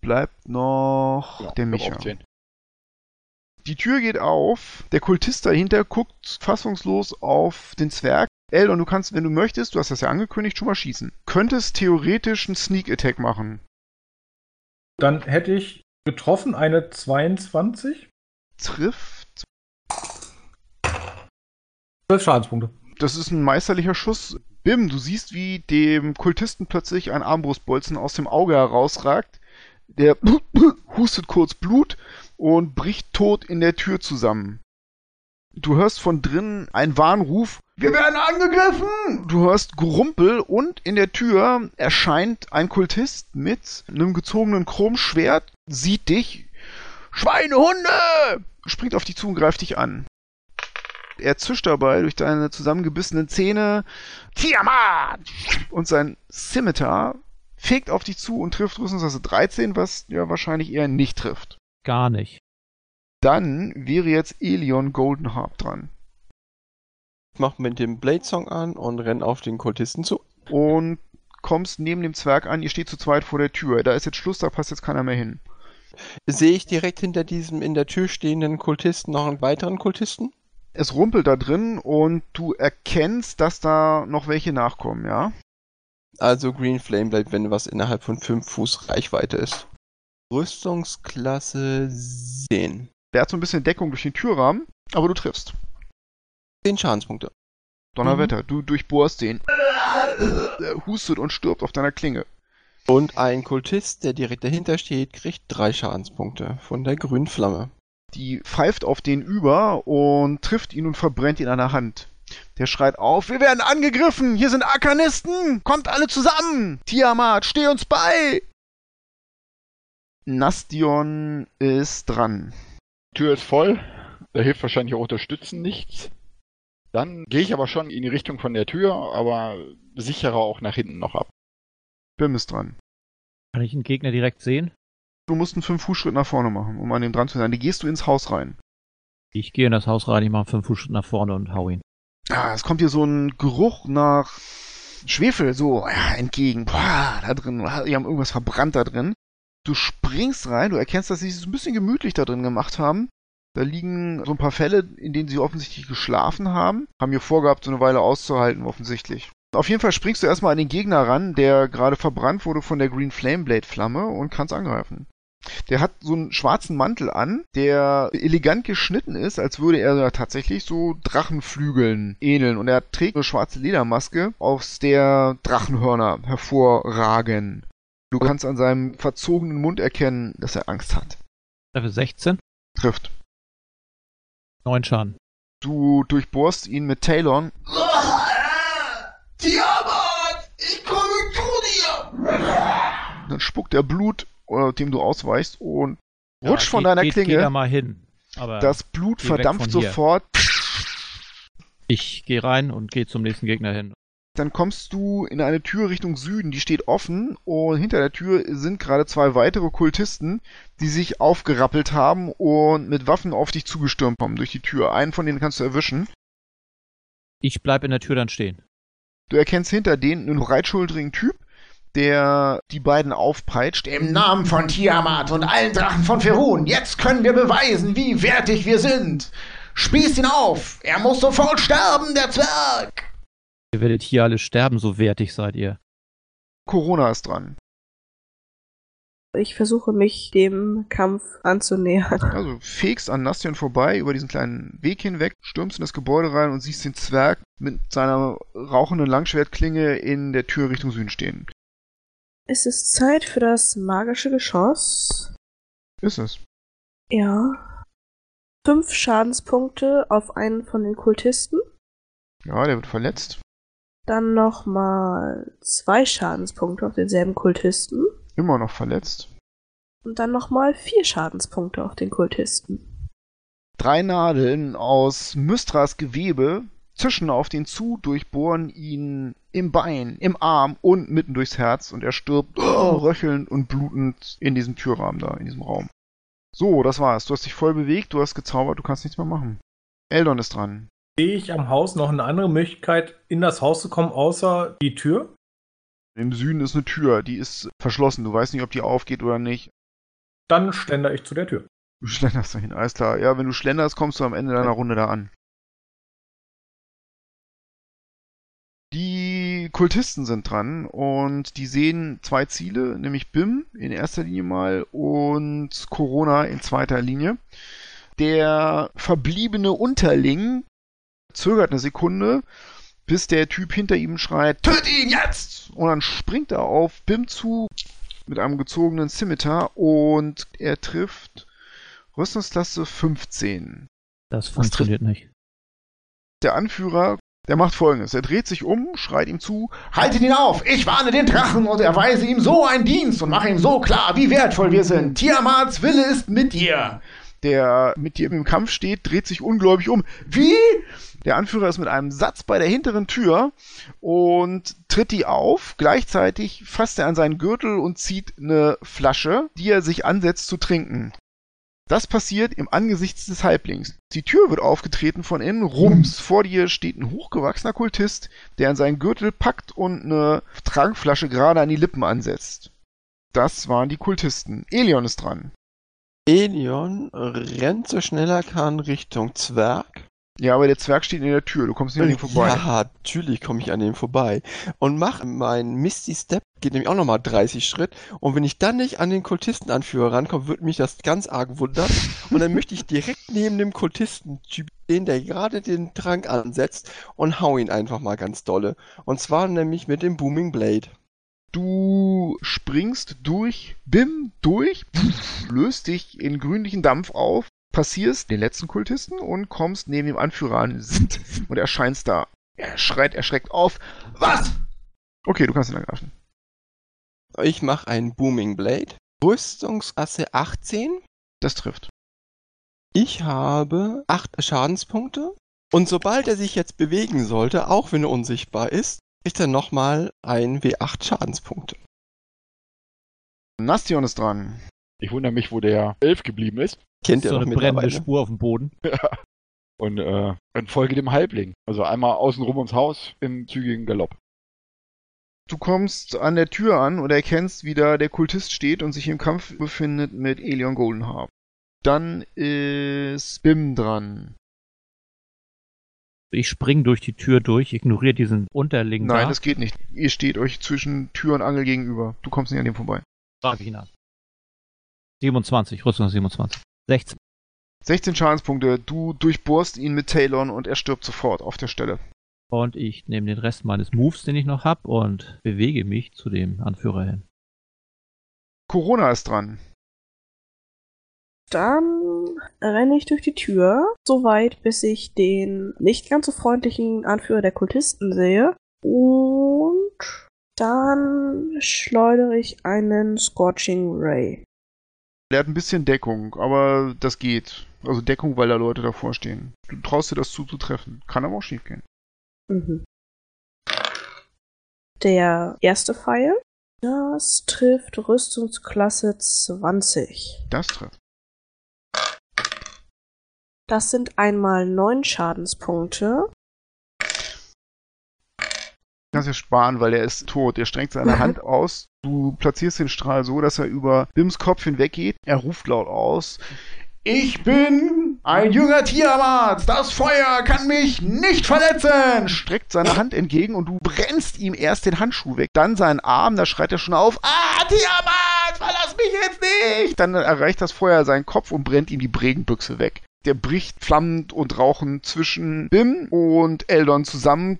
bleibt noch Ja, der Micha. Die Tür geht auf, der Kultist dahinter guckt fassungslos auf den Zwerg. Eldon, du kannst, wenn du möchtest, du hast das ja angekündigt, schon mal schießen. Könntest theoretisch einen Sneak Attack machen. Dann hätte ich getroffen eine 22. Trifft. 12 Schadenspunkte. Das ist ein meisterlicher Schuss. Bim, du siehst, wie dem Kultisten plötzlich ein Armbrustbolzen aus dem Auge herausragt. Der hustet kurz Blut und bricht tot in der Tür zusammen. Du hörst von drinnen einen Warnruf. Wir werden angegriffen! Du hörst Gerumpel und in der Tür erscheint ein Kultist mit einem gezogenen Chromschwert, sieht dich. Schweinehunde! Springt auf dich zu und greift dich an. Er zischt dabei durch deine zusammengebissenen Zähne. Tiamat! Und sein Scimitar fegt auf dich zu und trifft Rüstungsklasse 13, was ja wahrscheinlich eher nicht trifft. Gar nicht. Dann wäre jetzt Elion Goldenharp dran. Ich mach mit dem Blade Song an und renn auf den Kultisten zu. Und kommst neben dem Zwerg an, ihr steht zu zweit vor der Tür. Da ist jetzt Schluss, da passt jetzt keiner mehr hin. Sehe ich direkt hinter diesem in der Tür stehenden Kultisten noch einen weiteren Kultisten? Es rumpelt da drin und du erkennst, dass da noch welche nachkommen, ja? Also Green Flame bleibt, wenn was innerhalb von 5 Fuß Reichweite ist. Rüstungsklasse 10. Der hat so ein bisschen Deckung durch den Türrahmen, aber du triffst. 10 Schadenspunkte. Donnerwetter, du durchbohrst den. Er hustet und stirbt auf deiner Klinge. Und ein Kultist, der direkt dahinter steht, kriegt 3 Schadenspunkte von der grünen Flamme. Die pfeift auf den über und trifft ihn und verbrennt ihn an der Hand. Der schreit auf, wir werden angegriffen, hier sind Arkanisten, kommt alle zusammen. Tiamat, steh uns bei. Nastion ist dran. Tür ist voll. Da hilft wahrscheinlich auch Unterstützen nichts. Dann gehe ich aber schon in die Richtung von der Tür, aber sichere auch nach hinten noch ab. Bim ist dran. Kann ich einen Gegner direkt sehen? Du musst einen 5-Fuß-Schritt nach vorne machen, um an dem dran zu sein. Die gehst du ins Haus rein. Ich gehe in das Haus rein, ich mache fünf Fuß nach vorne und hau ihn. Ah, es kommt dir so ein Geruch nach Schwefel so ja, entgegen. Boah, da drin, die haben irgendwas verbrannt da drin. Du springst rein, du erkennst, dass sie es ein bisschen gemütlich da drin gemacht haben. Da liegen so ein paar Fälle, in denen sie offensichtlich geschlafen haben. Haben ihr vorgehabt, so eine Weile auszuhalten, offensichtlich. Auf jeden Fall springst du erstmal an den Gegner ran, der gerade verbrannt wurde von der Green Flame Blade Flamme und kannst angreifen. Der hat so einen schwarzen Mantel an, der elegant geschnitten ist, als würde er tatsächlich so Drachenflügeln ähneln. Und er trägt eine schwarze Ledermaske, aus der Drachenhörner hervorragen. Du kannst an seinem verzogenen Mund erkennen, dass er Angst hat. Level 16, Trifft. 9 Schaden. Du durchbohrst ihn mit Talon. Tiamat! Ich komme zu dir! Dann spuckt er Blut, äh, dem du ausweichst, und Ja, rutscht von geht- deiner geht, Geht da Klinge. mal hin. Aber Das Blut Geh verdampft hier. sofort. ich gehe rein und gehe zum nächsten Gegner hin. Dann kommst du in eine Tür Richtung Süden, die steht offen und hinter der Tür sind gerade zwei weitere Kultisten, die sich aufgerappelt haben und mit Waffen auf dich zugestürmt kommen durch die Tür. Einen von denen kannst du erwischen. Ich bleib in der Tür dann stehen. Du erkennst hinter denen einen breitschultrigen Typ, der die beiden aufpeitscht. Im Namen von Tiamat und allen Drachen von Ferun, jetzt können wir beweisen, wie wertig wir sind. Spießt ihn auf! Er muss sofort sterben, der Zwerg! Ihr werdet hier alle sterben, so wertig seid ihr. Corona ist dran. Ich versuche mich dem Kampf anzunähern. Also fegst an Nastion vorbei über diesen kleinen Weg hinweg, stürmst in das Gebäude rein und siehst den Zwerg mit seiner rauchenden Langschwertklinge in der Tür Richtung Süden stehen. Es ist Zeit für das magische Geschoss. Ist es. Ja. Fünf Schadenspunkte auf einen von den Kultisten. Ja, der wird verletzt. Dann nochmal zwei Schadenspunkte auf denselben Kultisten. Immer noch verletzt. Und dann nochmal vier Schadenspunkte auf den Kultisten. Drei Nadeln aus Mystras Gewebe zischen auf den zu, durchbohren ihn im Bein, im Arm und mitten durchs Herz und er stirbt oh, röchelnd und blutend in diesem Türrahmen da, in diesem Raum. So, das war's. Du hast dich voll bewegt, du hast gezaubert, du kannst nichts mehr machen. Eldon ist dran. Sehe ich am Haus noch eine andere Möglichkeit, in das Haus zu kommen, außer die Tür? Im Süden ist eine Tür, die ist verschlossen. Du weißt nicht, ob die aufgeht oder nicht. Dann schlender ich zu der Tür. Du schlenderst dahin, alles klar. Ja, wenn du schlenderst, kommst du am Ende deiner Runde da an. Die Kultisten sind dran und die sehen zwei Ziele, nämlich Bim in erster Linie mal und Corona in zweiter Linie. Der verbliebene Unterling zögert eine Sekunde, bis der Typ hinter ihm schreit, töte ihn jetzt! Und dann springt er auf Bim zu mit einem gezogenen Scimitar und er trifft Rüstungsklasse 15. Das funktioniert nicht. der Anführer, der macht folgendes. Er dreht sich um, schreit ihm zu, Haltet ihn auf! Ich warne den Drachen und erweise ihm so einen Dienst und mache ihm so klar, wie wertvoll wir sind. Tiamats Wille ist mit dir. Der mit dir im Kampf steht, dreht sich ungläubig um. Wie? Der Anführer ist mit einem Satz bei der hinteren Tür und tritt die auf. Gleichzeitig fasst er an seinen Gürtel und zieht eine Flasche, die er sich ansetzt zu trinken. Das passiert im Angesicht des Halblings. Die Tür wird aufgetreten von innen. Rums. Vor dir steht ein hochgewachsener Kultist, der an seinen Gürtel packt und eine Trankflasche gerade an die Lippen ansetzt. Das waren die Kultisten. Elion ist dran. Elion rennt so schnell er kann Richtung Zwerg. Ja, aber der Zwerg steht in der Tür. Du kommst nicht an ihm vorbei. Ja, natürlich komme ich an dem vorbei. Und mach meinen Misty Step, geht nämlich auch nochmal 30 Schritt. Und wenn ich dann nicht an den Kultistenanführer rankomme, würde mich das ganz arg wundern. Und dann möchte ich direkt neben dem Kultistentyp stehen, der gerade den Trank ansetzt und hau ihn einfach mal ganz dolle. Und zwar nämlich mit dem Booming Blade. Du springst durch, bim, durch, löst dich in grünlichen Dampf auf, passierst den letzten Kultisten und kommst neben dem Anführer an und erscheinst da. Er schreit erschreckt auf. Was? Okay, du kannst ihn angreifen. Ich mache einen Booming Blade. Rüstungsklasse 18. Das trifft. Ich habe 8 Schadenspunkte. Und sobald er sich jetzt bewegen sollte, auch wenn er unsichtbar ist, kriegt er nochmal ein W8 Schadenspunkte. Nastion ist dran. Ich wundere mich, wo der Elf geblieben ist. Kennt so ihr eine doch brennende. Spur auf dem Boden. Und äh, dann folge dem Halbling. Also einmal außenrum ums Haus im zügigen Galopp. Du kommst an der Tür an und erkennst, wie da der Kultist steht und sich im Kampf befindet mit Elion Goldenharp. Dann ist Bim dran. Ich spring durch die Tür durch, ignoriere diesen Unterling Nein, da. das geht nicht. Ihr steht euch zwischen Tür und Angel gegenüber. Du kommst nicht an dem vorbei. Frage ich ihn an. 27, Rüstung 27. 16. 16 Schadenspunkte. Du durchbohrst ihn mit Talon und er stirbt sofort auf der Stelle. Und ich nehme den Rest meines Moves, den ich noch hab, und bewege mich zu dem Anführer hin. Corona ist dran. Dann renne ich durch die Tür, so weit, bis ich den nicht ganz so freundlichen Anführer der Kultisten sehe. Und dann schleudere ich einen Scorching Ray. Der hat ein bisschen Deckung, aber das geht. Also Deckung, weil da Leute davor stehen. Du traust dir das zuzutreffen. Kann aber auch schief gehen. Mhm. Der erste Pfeil, das trifft Rüstungsklasse 20. Das trifft. Das sind einmal neun Schadenspunkte. Kannst ja sparen, weil er ist tot. Er streckt seine Mhm. Hand aus. Du platzierst den Strahl so, dass er über Bims Kopf hinweggeht. Er ruft laut aus. Ich bin ein junger Tiamat. Das Feuer kann mich nicht verletzen. Streckt seine Hand entgegen und du brennst ihm erst den Handschuh weg. Dann seinen Arm, da schreit er schon auf. Ah, Tiamat, verlass mich jetzt nicht. Dann erreicht das Feuer seinen Kopf und brennt ihm die Bregenbüchse weg. Der bricht flammend und rauchend zwischen Bim und Eldon zusammen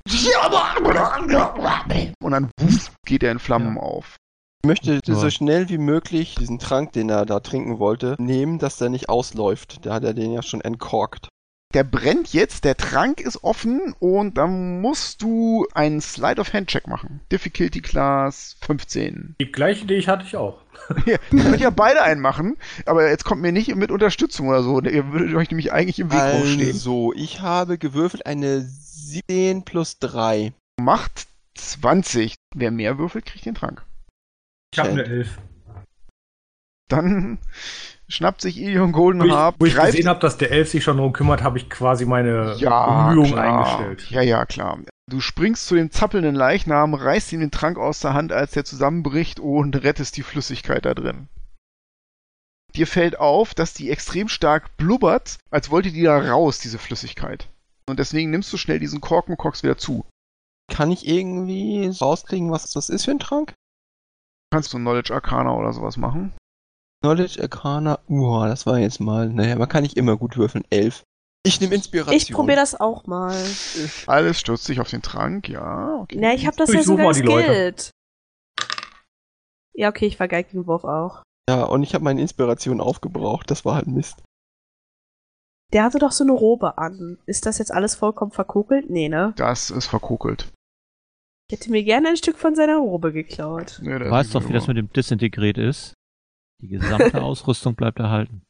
und dann wuff, geht er in Flammen auf. Ich möchte Ja. so schnell wie möglich diesen Trank, den er da trinken wollte, nehmen, dass der nicht ausläuft. Da hat er den ja schon entkorkt. Der brennt jetzt, der Trank ist offen und dann musst du einen Slide of Hand Check machen. Difficulty Class 15. Die gleiche Idee hatte ich auch. Ja, ihr könnt ja beide einen machen, aber jetzt kommt mir nicht mit Unterstützung oder so. Ihr würdet euch nämlich eigentlich im Weg rumstehen. Also, ich habe gewürfelt eine 17 plus 3. Macht 20. Wer mehr würfelt, kriegt den Trank. Ich habe eine Elf. Dann schnappt sich Ilion Wo ich, Goldenharp, wo ich gesehen habe, dass der Elf sich schon darum kümmert, habe ich quasi meine ja, Bemühungen klar. eingestellt. Ja, ja, klar. Du springst zu dem zappelnden Leichnam, reißt ihm den Trank aus der Hand, als der zusammenbricht und rettest die Flüssigkeit da drin. Dir fällt auf, dass die extrem stark blubbert, als wollte die da raus, diese Flüssigkeit. Und deswegen nimmst du schnell diesen Korken und kockst wieder zu. Kann ich irgendwie rauskriegen, was das ist für ein Trank? Kannst du Knowledge Arcana oder sowas machen? Knowledge Arcana, uah, das war jetzt mal, naja, man kann nicht immer gut würfeln, 11. Ich nehme Inspiration. Ich probiere das auch mal. Alles stürzt sich auf den Trank, ja. Okay. Na, ich habe das Ich ja sogar geskillt. Ja, okay, ich vergeige den Wurf auch. Ja, und ich habe meine Inspiration aufgebraucht, das war halt Mist. Der hatte doch so eine Robe an. Ist das jetzt alles vollkommen verkokelt? Nee, ne? Das ist verkokelt. Ich hätte mir gerne ein Stück von seiner Robe geklaut. Nee, Du weißt doch, wie das mit dem Disintegriert ist. Die gesamte Ausrüstung bleibt erhalten.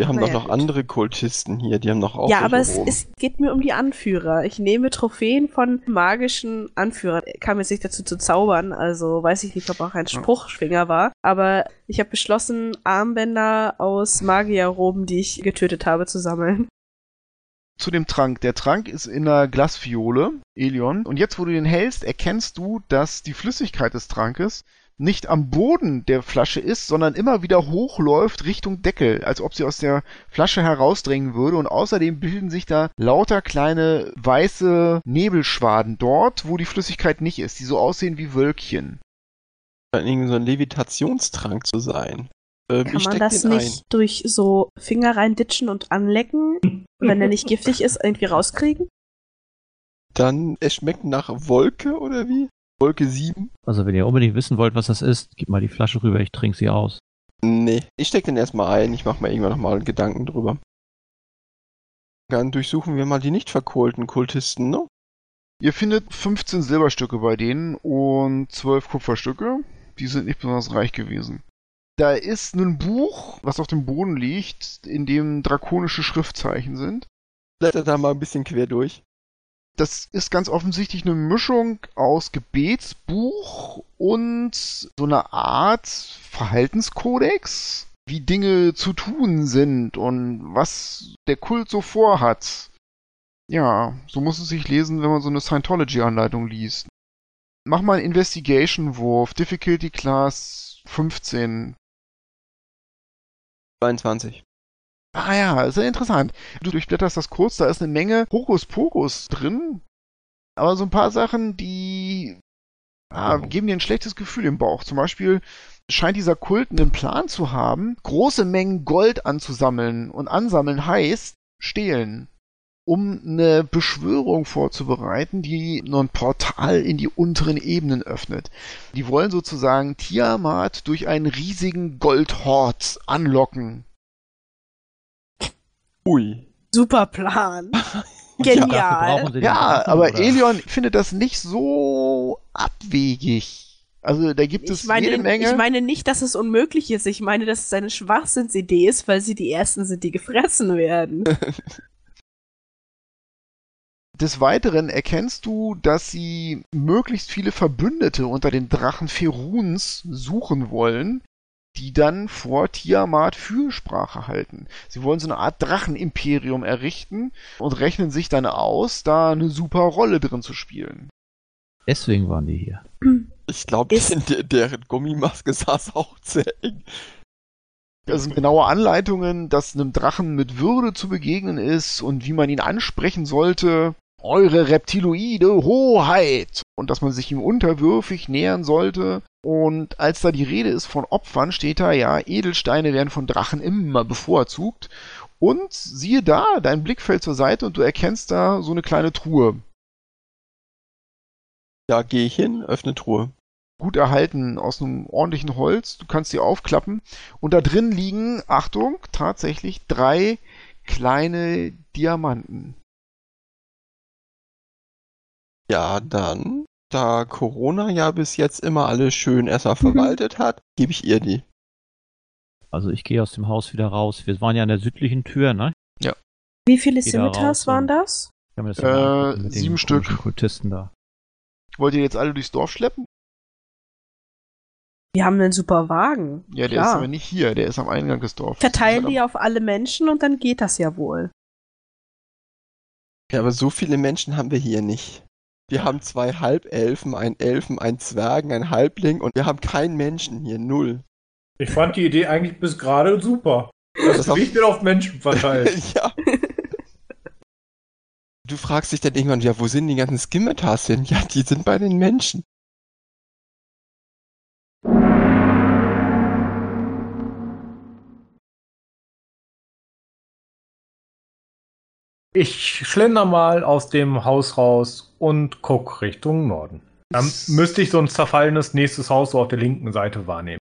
Wir haben doch ja, noch gut. andere Kultisten hier, die haben noch auch ja, aber es, es geht mir um die Anführer. Ich nehme Trophäen von magischen Anführern. Er kam jetzt nicht dazu zu zaubern, also weiß ich nicht, ob er auch ein Spruchschwinger war. Aber ich habe beschlossen, Armbänder aus Magierroben, die ich getötet habe, zu sammeln. zu dem Trank. Der Trank ist in einer Glasfiole, Elion. Und jetzt, wo du den hältst, erkennst du, dass die Flüssigkeit des Trankes nicht am Boden der Flasche ist, sondern immer wieder hochläuft Richtung Deckel, als ob sie aus der Flasche herausdrängen würde. Und außerdem bilden sich da lauter kleine weiße Nebelschwaden dort, wo die Flüssigkeit nicht ist, die so aussehen wie Wölkchen. Scheint irgendwie so ein Levitationstrank zu sein. Ähm, Kann ich man das nicht durch so Finger reinditschen und anlecken, wenn er nicht giftig ist, irgendwie rauskriegen? ein. Dann, es schmeckt nach Wolke oder wie? Wolke 7? Also wenn ihr unbedingt wissen wollt, was das ist, gebt mal die Flasche rüber, ich trinke sie aus. Nee, ich steck den erstmal ein, ich mach mir irgendwann nochmal Gedanken drüber. Dann durchsuchen wir mal die nicht verkohlten Kultisten, ne? Ihr findet 15 Silberstücke bei denen und 12 Kupferstücke. Die sind nicht besonders reich gewesen. Da ist ein Buch, was auf dem Boden liegt, in dem drakonische Schriftzeichen sind. Blätter da mal ein bisschen quer durch. Das ist ganz offensichtlich eine Mischung aus Gebetsbuch und so eine Art Verhaltenskodex, wie Dinge zu tun sind und was der Kult so vorhat. Ja, so muss es sich lesen, wenn man so eine Scientology-Anleitung liest. Mach mal einen Investigation-Wurf, Difficulty Class 15. 22. Ah ja, sehr interessant. Du durchblätterst das kurz, da ist eine Menge Hokuspokus drin, aber so ein paar Sachen, die ah, geben dir ein schlechtes Gefühl im Bauch. Zum Beispiel scheint dieser Kult einen Plan zu haben, große Mengen Gold anzusammeln und ansammeln heißt stehlen, um eine Beschwörung vorzubereiten, die nur ein Portal in die unteren Ebenen öffnet. Die wollen sozusagen Tiamat durch einen riesigen Goldhort anlocken. Ui. Super Plan. Genial. Ja, Drachen, aber oder? Elion findet das nicht so abwegig. Also da gibt es meine, jede Menge. ich meine nicht, dass es unmöglich ist. Ich meine, dass es eine Schwachsinnsidee ist, weil sie die Ersten sind, die gefressen werden. Des Weiteren erkennst du, dass sie möglichst viele Verbündete unter den Drachen Feruns suchen wollen, die dann vor Tiamat Fürsprache halten. Sie wollen so eine Art Drachenimperium errichten und rechnen sich dann aus, da eine super Rolle drin zu spielen. Deswegen waren die hier. Ich glaube, deren Gummimaske saß auch sehr eng. Das sind genaue Anleitungen, dass einem Drachen mit Würde zu begegnen ist und wie man ihn ansprechen sollte. Eure reptiloide Hoheit! Und dass man sich ihm unterwürfig nähern sollte. Und als da die Rede ist von Opfern, steht da, ja, Edelsteine werden von Drachen immer bevorzugt. Und siehe da, dein Blick fällt zur Seite und du erkennst da so eine kleine Truhe. Da gehe ich hin, öffne Truhe. Gut erhalten aus einem ordentlichen Holz. Du kannst sie aufklappen. Und da drin liegen, Achtung, tatsächlich drei kleine Diamanten. Ja, dann, da Corona ja bis jetzt immer alles schön erstmal verwaltet hat, gebe ich ihr die. Also ich gehe aus dem Haus wieder raus. Wir waren ja an der südlichen Tür, ne? Wie viele Scimitars waren das? Das Äh, ja sieben Stück. Kultisten da. Wollt ihr jetzt alle durchs Dorf schleppen? Wir haben einen super Wagen. Ja, der ist Klar. aber nicht hier, der ist am Eingang des Dorfes. Verteilen ist die auf alle Menschen und dann geht das ja wohl. Ja, aber so viele Menschen haben wir hier nicht. Wir haben zwei Halbelfen, einen Elfen, einen Zwergen, einen Halbling und wir haben keinen Menschen hier, null. Ich fand die Idee eigentlich bis gerade super. Das, Das auf- Gewicht wird auf Menschen verteilt. ja. Du fragst dich dann irgendwann, ja, wo sind die ganzen Skimmetars hin? Ja, die sind bei den Menschen. Ich schlender mal aus dem Haus raus und guck Richtung Norden. Dann müsste ich so ein zerfallenes nächstes Haus so auf der linken Seite wahrnehmen.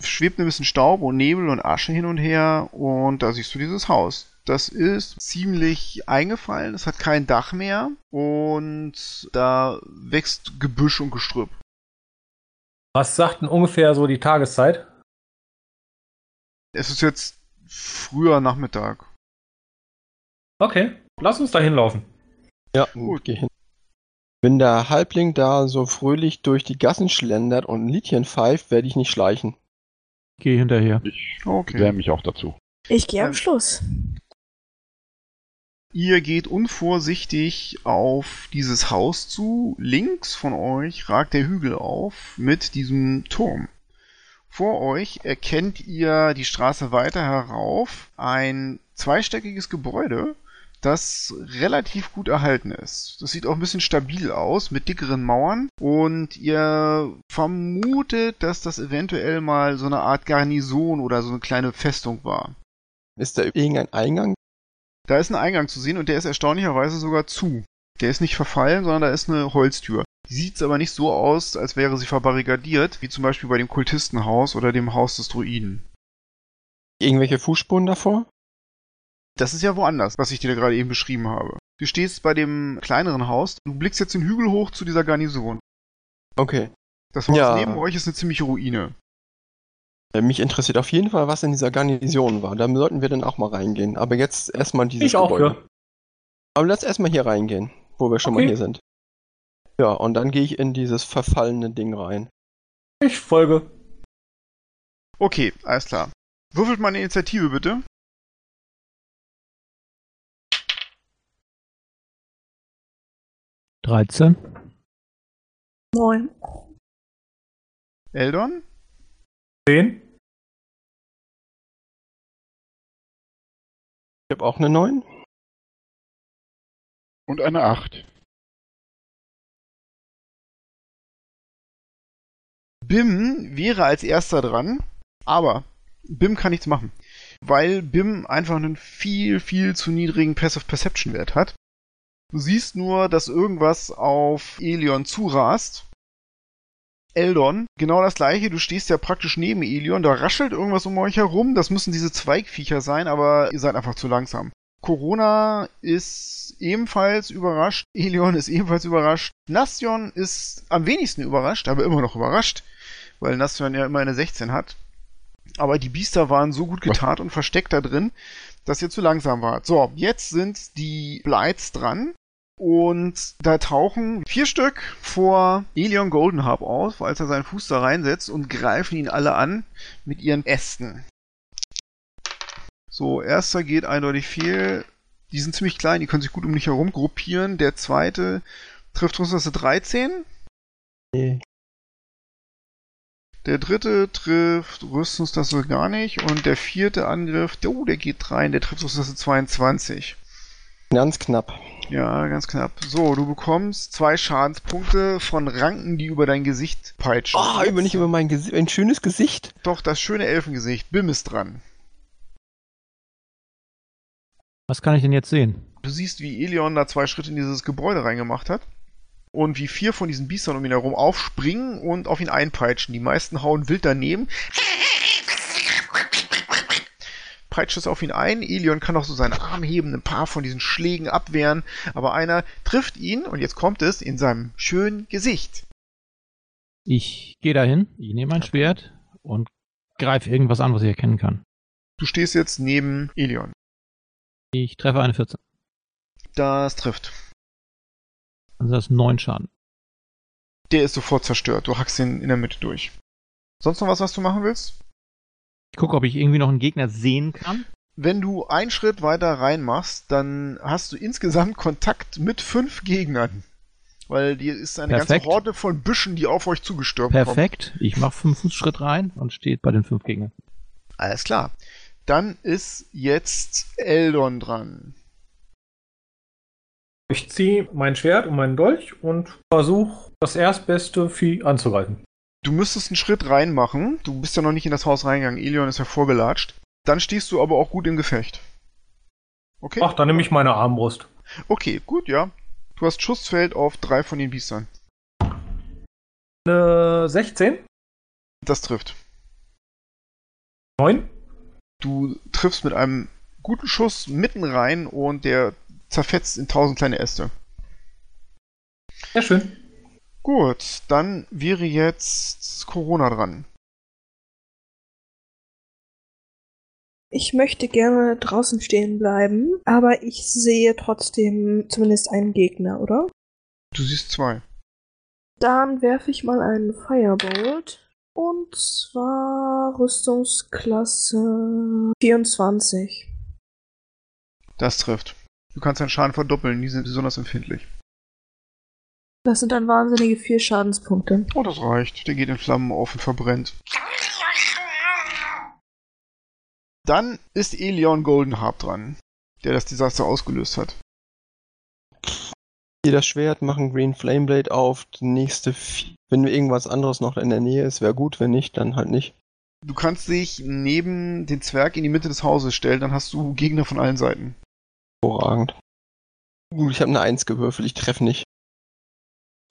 schwebt ein bisschen Staub und Nebel und Asche hin und her und da siehst du dieses Haus. Das ist ziemlich eingefallen, es hat kein Dach mehr und da wächst Gebüsch und Gestrüpp. Was sagt denn ungefähr so die Tageszeit? Es ist jetzt früher Nachmittag. Okay, lass uns da hinlaufen. Ja, Gut. geh hin. Wenn der Halbling da so fröhlich durch die Gassen schlendert und ein Liedchen pfeift, werde ich nicht schleichen. Geh hinterher. Ich Okay. wehre mich auch dazu. Ich gehe am Ähm, Schluss. Ihr geht unvorsichtig auf dieses Haus zu. Links von euch ragt der Hügel auf mit diesem Turm. Vor euch erkennt ihr die Straße weiter herauf ein zweistöckiges Gebäude, das relativ gut erhalten ist. Das sieht auch ein bisschen stabil aus mit dickeren Mauern und ihr vermutet, dass das eventuell mal so eine Art Garnison oder so eine kleine Festung war. Ist da irgendein Eingang? Da ist ein Eingang zu sehen und der ist erstaunlicherweise sogar zu. Der ist nicht verfallen, sondern da ist eine Holztür. Die sieht aber nicht so aus, als wäre sie verbarrikadiert, wie zum Beispiel bei dem Kultistenhaus oder dem Haus des Druiden. Irgendwelche Fußspuren davor? Das ist ja woanders, was ich dir da gerade eben beschrieben habe. Du stehst bei dem kleineren Haus, du blickst jetzt den Hügel hoch zu dieser Garnison. Okay. Das Haus Ja. neben euch ist eine ziemliche Ruine. Äh, Mich interessiert auf jeden Fall, was in dieser Garnison war. Da sollten wir dann auch mal reingehen. Aber jetzt erstmal dieses Ich auch, Gebäude. ja. Aber lass erstmal hier reingehen, wo wir schon Okay. mal hier sind. Ja, und dann gehe ich in dieses verfallene Ding rein. Ich folge. Okay, alles klar. Würfelt mal eine Initiative bitte. Dreizehn. Neun. Eldon? Zehn. Ich habe auch eine 9. Und eine 8. Bim wäre als erster dran, aber Bim kann nichts machen, weil Bim einfach einen viel, viel zu niedrigen Passive Perception Wert hat. Du siehst nur, dass irgendwas auf Elion zurast. Eldon, genau das gleiche, du stehst ja praktisch neben Elion, da raschelt irgendwas um euch herum, das müssen diese Zweigviecher sein, aber ihr seid einfach zu langsam. Corona ist ebenfalls überrascht, Elion ist ebenfalls überrascht, Nastion ist am wenigsten überrascht, aber immer noch überrascht, weil Nastion ja immer eine 16 hat. Aber die Biester waren so gut getarnt und versteckt da drin, dass ihr zu langsam wart. So, jetzt sind die Blights dran. Und da tauchen vier Stück vor Elion Goldenharp auf, als er seinen Fuß da reinsetzt und greifen ihn alle an mit ihren Ästen. So, erster geht eindeutig fehl. Die sind ziemlich klein, die können sich gut um dich herum gruppieren. Der zweite trifft Rüstungsklasse 13. Nee. Der dritte trifft Rüstungsklasse gar nicht. Und der vierte Angriff, oh, der geht rein, der trifft Rüstungsklasse 22. Ganz knapp. Ja, ganz knapp. So, du bekommst zwei Schadenspunkte von Ranken, die über dein Gesicht peitschen. Oh, über nicht über mein Gesicht. Ein schönes Gesicht. Doch, das schöne Elfengesicht. Bim ist dran. Was kann ich denn jetzt sehen? Du siehst, wie Elion da zwei Schritte in dieses Gebäude reingemacht hat. Und wie vier von diesen Biestern um ihn herum aufspringen und auf ihn einpeitschen. Die meisten hauen wild daneben. Peitscht es auf ihn ein. Elion kann auch so seinen Arm heben, ein paar von diesen Schlägen abwehren. Aber einer trifft ihn, und jetzt kommt es, in seinem schönen Gesicht. Ich gehe dahin, ich nehme mein Schwert und greife irgendwas an, was ich erkennen kann. Du stehst jetzt neben Elion. Ich treffe eine 14. Das trifft. Also das ist 9 Schaden. Der ist sofort zerstört. Du hackst ihn in der Mitte durch. Sonst noch was, was du machen willst? Ich gucke, ob ich irgendwie noch einen Gegner sehen kann. Wenn du einen Schritt weiter reinmachst, dann hast du insgesamt Kontakt mit fünf Gegnern. Weil die ist eine Perfekt. ganze Horde von Büschen, die auf euch zugestürmt kommen. Perfekt. Ich mache fünf Fußschritt rein und steht bei den fünf Gegnern. Alles klar. Dann ist jetzt Eldon dran. Ich ziehe mein Schwert und meinen Dolch und versuche, das erstbeste Vieh anzugreifen. Du müsstest einen Schritt reinmachen. Du bist ja noch nicht in das Haus reingegangen. Elion ist ja vorgelatscht. Dann stehst du aber auch gut im Gefecht. Okay? Ach, dann nehme ich meine Armbrust. Okay, gut, ja. Du hast Schussfeld auf drei von den Biestern. Eine 16? Das trifft. Neun? Du triffst mit einem guten Schuss mitten rein und der zerfetzt in tausend kleine Äste. Sehr schön. Gut, dann wäre jetzt Corona dran. Ich möchte gerne draußen stehen bleiben, aber ich sehe trotzdem zumindest einen Gegner, oder? Du siehst zwei. Dann werfe ich mal einen Firebolt. Und zwar Rüstungsklasse 24. Das trifft. Du kannst deinen Schaden verdoppeln, die sind besonders empfindlich. Das sind dann wahnsinnige vier Schadenspunkte. Oh, das reicht. Der geht in Flammen auf und verbrennt. Dann ist Elion Goldenharp dran, der das Desaster ausgelöst hat. Hier das Schwert, machen Green Flameblade auf, die nächste vier. Wenn irgendwas anderes noch in der Nähe ist, wäre gut, wenn nicht, dann halt nicht. Du kannst dich neben den Zwerg in die Mitte des Hauses stellen, dann hast du Gegner von allen Seiten. Hervorragend. Gut, ich habe eine Eins gewürfelt, ich treffe nicht.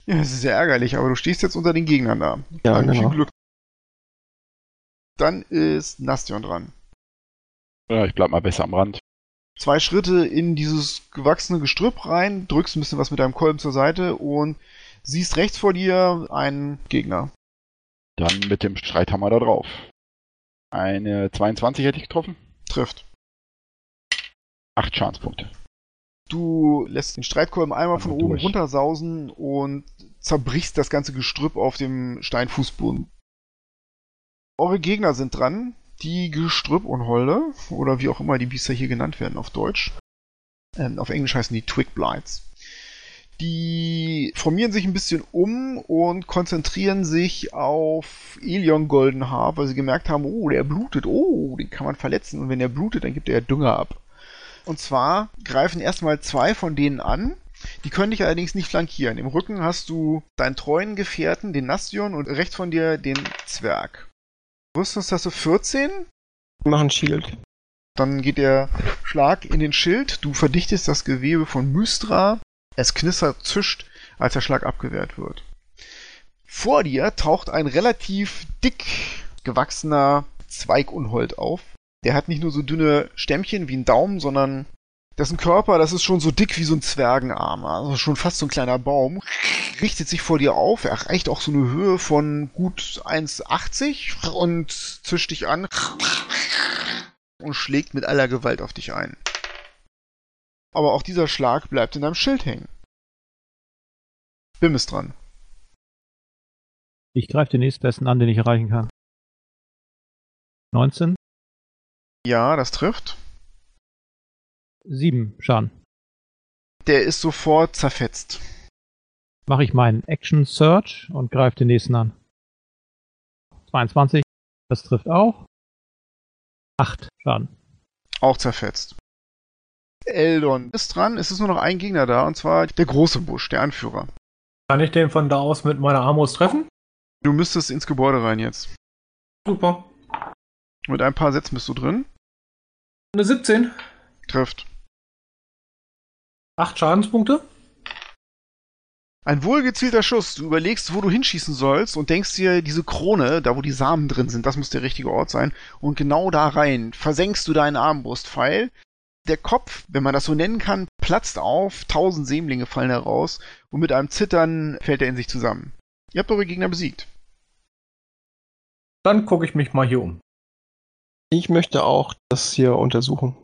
Ja, das ist sehr ärgerlich, aber du stehst jetzt unter den Gegnern da. Ja, Also genau. Viel Glück. Dann ist Nastion dran. Ja, ich bleib mal besser am Rand. Zwei Schritte in dieses gewachsene Gestrüpp rein, drückst ein bisschen was mit deinem Kolben zur Seite und siehst rechts vor dir einen Gegner. Dann mit dem Streithammer da drauf. Eine 22 hätte ich getroffen. Trifft. Acht Schadenspunkte. Du lässt den Streitkolben einmal von oben durch. runtersausen und zerbrichst das ganze Gestrüpp auf dem Steinfußboden. Eure Gegner sind dran, die Gestrüppunholde, oder wie auch immer die Biester hier genannt werden auf Deutsch. Ähm, auf Englisch heißen die Twig Blights. Die formieren sich ein bisschen um und konzentrieren sich auf Elion Goldenhaar, weil sie gemerkt haben, oh, der blutet, oh, den kann man verletzen. Und wenn der blutet, dann gibt er Dünger ab. Und zwar greifen erstmal zwei von denen an. Die können dich allerdings nicht flankieren. Im Rücken hast du deinen treuen Gefährten, den Nastion, und rechts von dir den Zwerg. Rüstungstasse 14. Wir machen Shield. Dann geht der Schlag in den Schild. Du verdichtest das Gewebe von Mystra. Es knistert, zischt, als der Schlag abgewehrt wird. Vor dir taucht ein relativ dick gewachsener Zweigunhold auf. Der hat nicht nur so dünne Stämmchen wie ein Daumen, sondern das ist ein Körper, das ist schon so dick wie so ein Zwergenarm. Also schon fast so ein kleiner Baum. Richtet sich vor dir auf, erreicht auch so eine Höhe von gut 1,80 und zischt dich an und schlägt mit aller Gewalt auf dich ein. Aber auch dieser Schlag bleibt in deinem Schild hängen. Bim ist dran. Ich greife den nächstbesten an, den ich erreichen kann. 19, Ja, das trifft. 7 Schaden. Der ist sofort zerfetzt. Mache ich meinen Action Search und greife den nächsten an. 22, das trifft auch. 8 Schaden. Auch zerfetzt. Eldon ist dran. Es ist nur noch ein Gegner da, und zwar der große Busch, der Anführer. Kann ich den von da aus mit meiner Armbrust treffen? Du müsstest ins Gebäude rein jetzt. Super. Mit ein paar Sätzen bist du drin. Eine 17. Trifft. Acht Schadenspunkte. Ein wohlgezielter Schuss. Du überlegst, wo du hinschießen sollst und denkst dir, diese Krone, da wo die Samen drin sind, das muss der richtige Ort sein. Und genau da rein versenkst du deinen Armbrustpfeil. Der Kopf, wenn man das so nennen kann, platzt auf, tausend Sämlinge fallen heraus und mit einem Zittern fällt er in sich zusammen. Ihr habt eure Gegner besiegt. Dann gucke ich mich mal hier um. Ich möchte auch das hier untersuchen.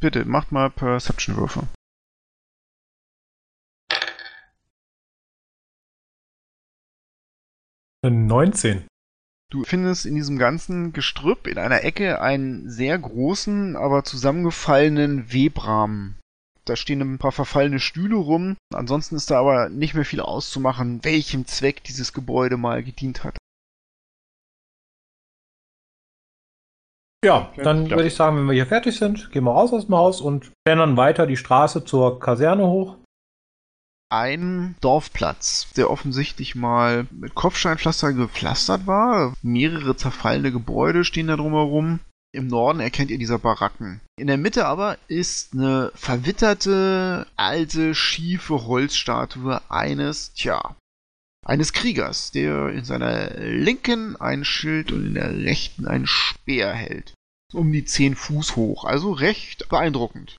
Bitte, macht mal Perception-Würfe. Eine 19. Du findest in diesem ganzen Gestrüpp in einer Ecke einen sehr großen, aber zusammengefallenen Webrahmen. Da stehen ein paar verfallene Stühle rum. Ansonsten ist da aber nicht mehr viel auszumachen, welchem Zweck dieses Gebäude mal gedient hat. Ja, Ja, dann klar. würde ich sagen, wenn wir hier fertig sind, gehen wir raus aus dem Haus und dann weiter die Straße zur Kaserne hoch. Ein Dorfplatz, der offensichtlich mal mit Kopfsteinpflaster gepflastert war. Mehrere zerfallene Gebäude stehen da drumherum. Im Norden erkennt ihr dieser Baracken. In der Mitte aber ist eine verwitterte, alte, schiefe Holzstatue eines, tja, eines Kriegers, der in seiner linken ein Schild und in der rechten einen Speer hält. Um die 10 Fuß hoch, also recht beeindruckend.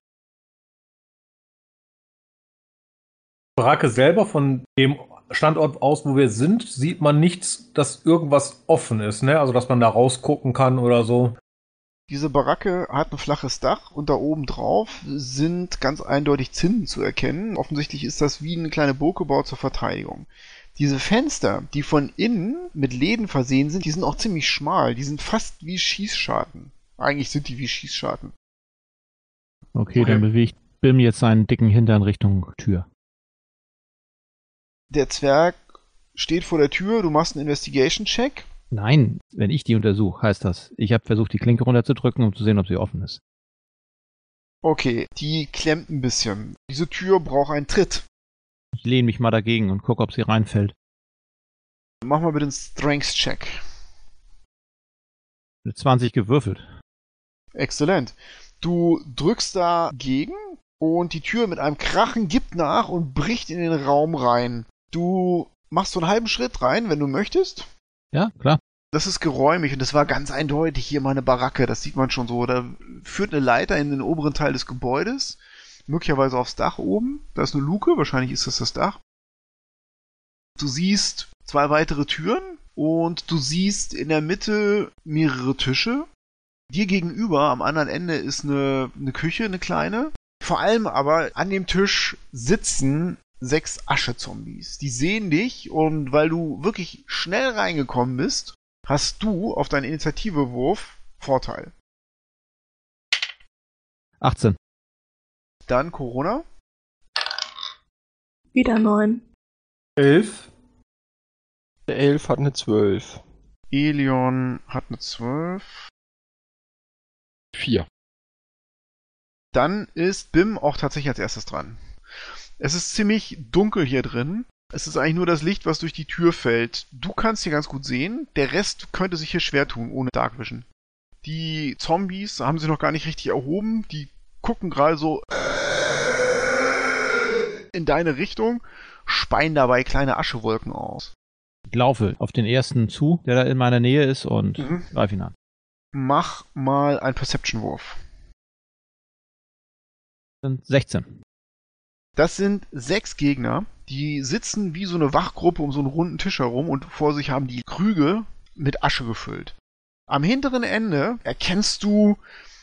Baracke selber von dem Standort aus, wo wir sind, sieht man nichts, dass irgendwas offen ist, ne? Also dass man da rausgucken kann oder so. Diese Baracke hat ein flaches Dach und da oben drauf sind ganz eindeutig Zinnen zu erkennen. Offensichtlich ist das wie eine kleine Burg gebaut zur Verteidigung. Diese Fenster, die von innen mit Läden versehen sind, die sind auch ziemlich schmal. Die sind fast wie Schießscharten. Eigentlich sind die wie Schießscharten. Okay, Okay. dann bewegt Bim jetzt seinen dicken Hintern Richtung Tür. Der Zwerg steht vor der Tür, du machst einen Investigation-Check. Nein, wenn ich die untersuche, heißt das, ich habe versucht, die Klinke runterzudrücken, um zu sehen, ob sie offen ist. Okay, die klemmt ein bisschen. Diese Tür braucht einen Tritt. Ich lehne mich mal dagegen und gucke, ob sie reinfällt. Mach mal bitte einen Strengths-Check. Mit 20 gewürfelt. Exzellent. Du drückst dagegen und die Tür mit einem Krachen gibt nach und bricht in den Raum rein. Du machst so einen halben Schritt rein, wenn du möchtest. Ja, klar. Das ist geräumig und das war ganz eindeutig hier mal eine Baracke, das sieht man schon so. Da führt eine Leiter in den oberen Teil des Gebäudes, möglicherweise aufs Dach oben. Da ist eine Luke, wahrscheinlich ist das das Dach. Du siehst zwei weitere Türen und du siehst in der Mitte mehrere Tische. Dir gegenüber am anderen Ende ist eine, eine Küche, eine kleine. Vor allem aber an dem Tisch sitzen sechs Aschezombies. Die sehen dich und weil du wirklich schnell reingekommen bist, hast du auf deinen Initiativewurf Vorteil. 18. Dann Corona. Wieder neun. Elf. Der Elf hat eine 12. Elion hat eine 12. Vier. Dann ist Bim auch tatsächlich als erstes dran. Es ist ziemlich dunkel hier drin. Es ist eigentlich nur das Licht, was durch die Tür fällt. Du kannst hier ganz gut sehen. Der Rest könnte sich hier schwer tun ohne Dark Vision. Die Zombies haben sich noch gar nicht richtig erhoben. Die gucken gerade so in deine Richtung, speien dabei kleine Aschewolken aus. Ich laufe auf den ersten zu, der da in meiner Nähe ist und Mhm. greif ihn an. Mach mal einen Perception-Wurf. Das sind 16. Das sind sechs Gegner, die sitzen wie so eine Wachgruppe um so einen runden Tisch herum und vor sich haben die Krüge mit Asche gefüllt. Am hinteren Ende erkennst du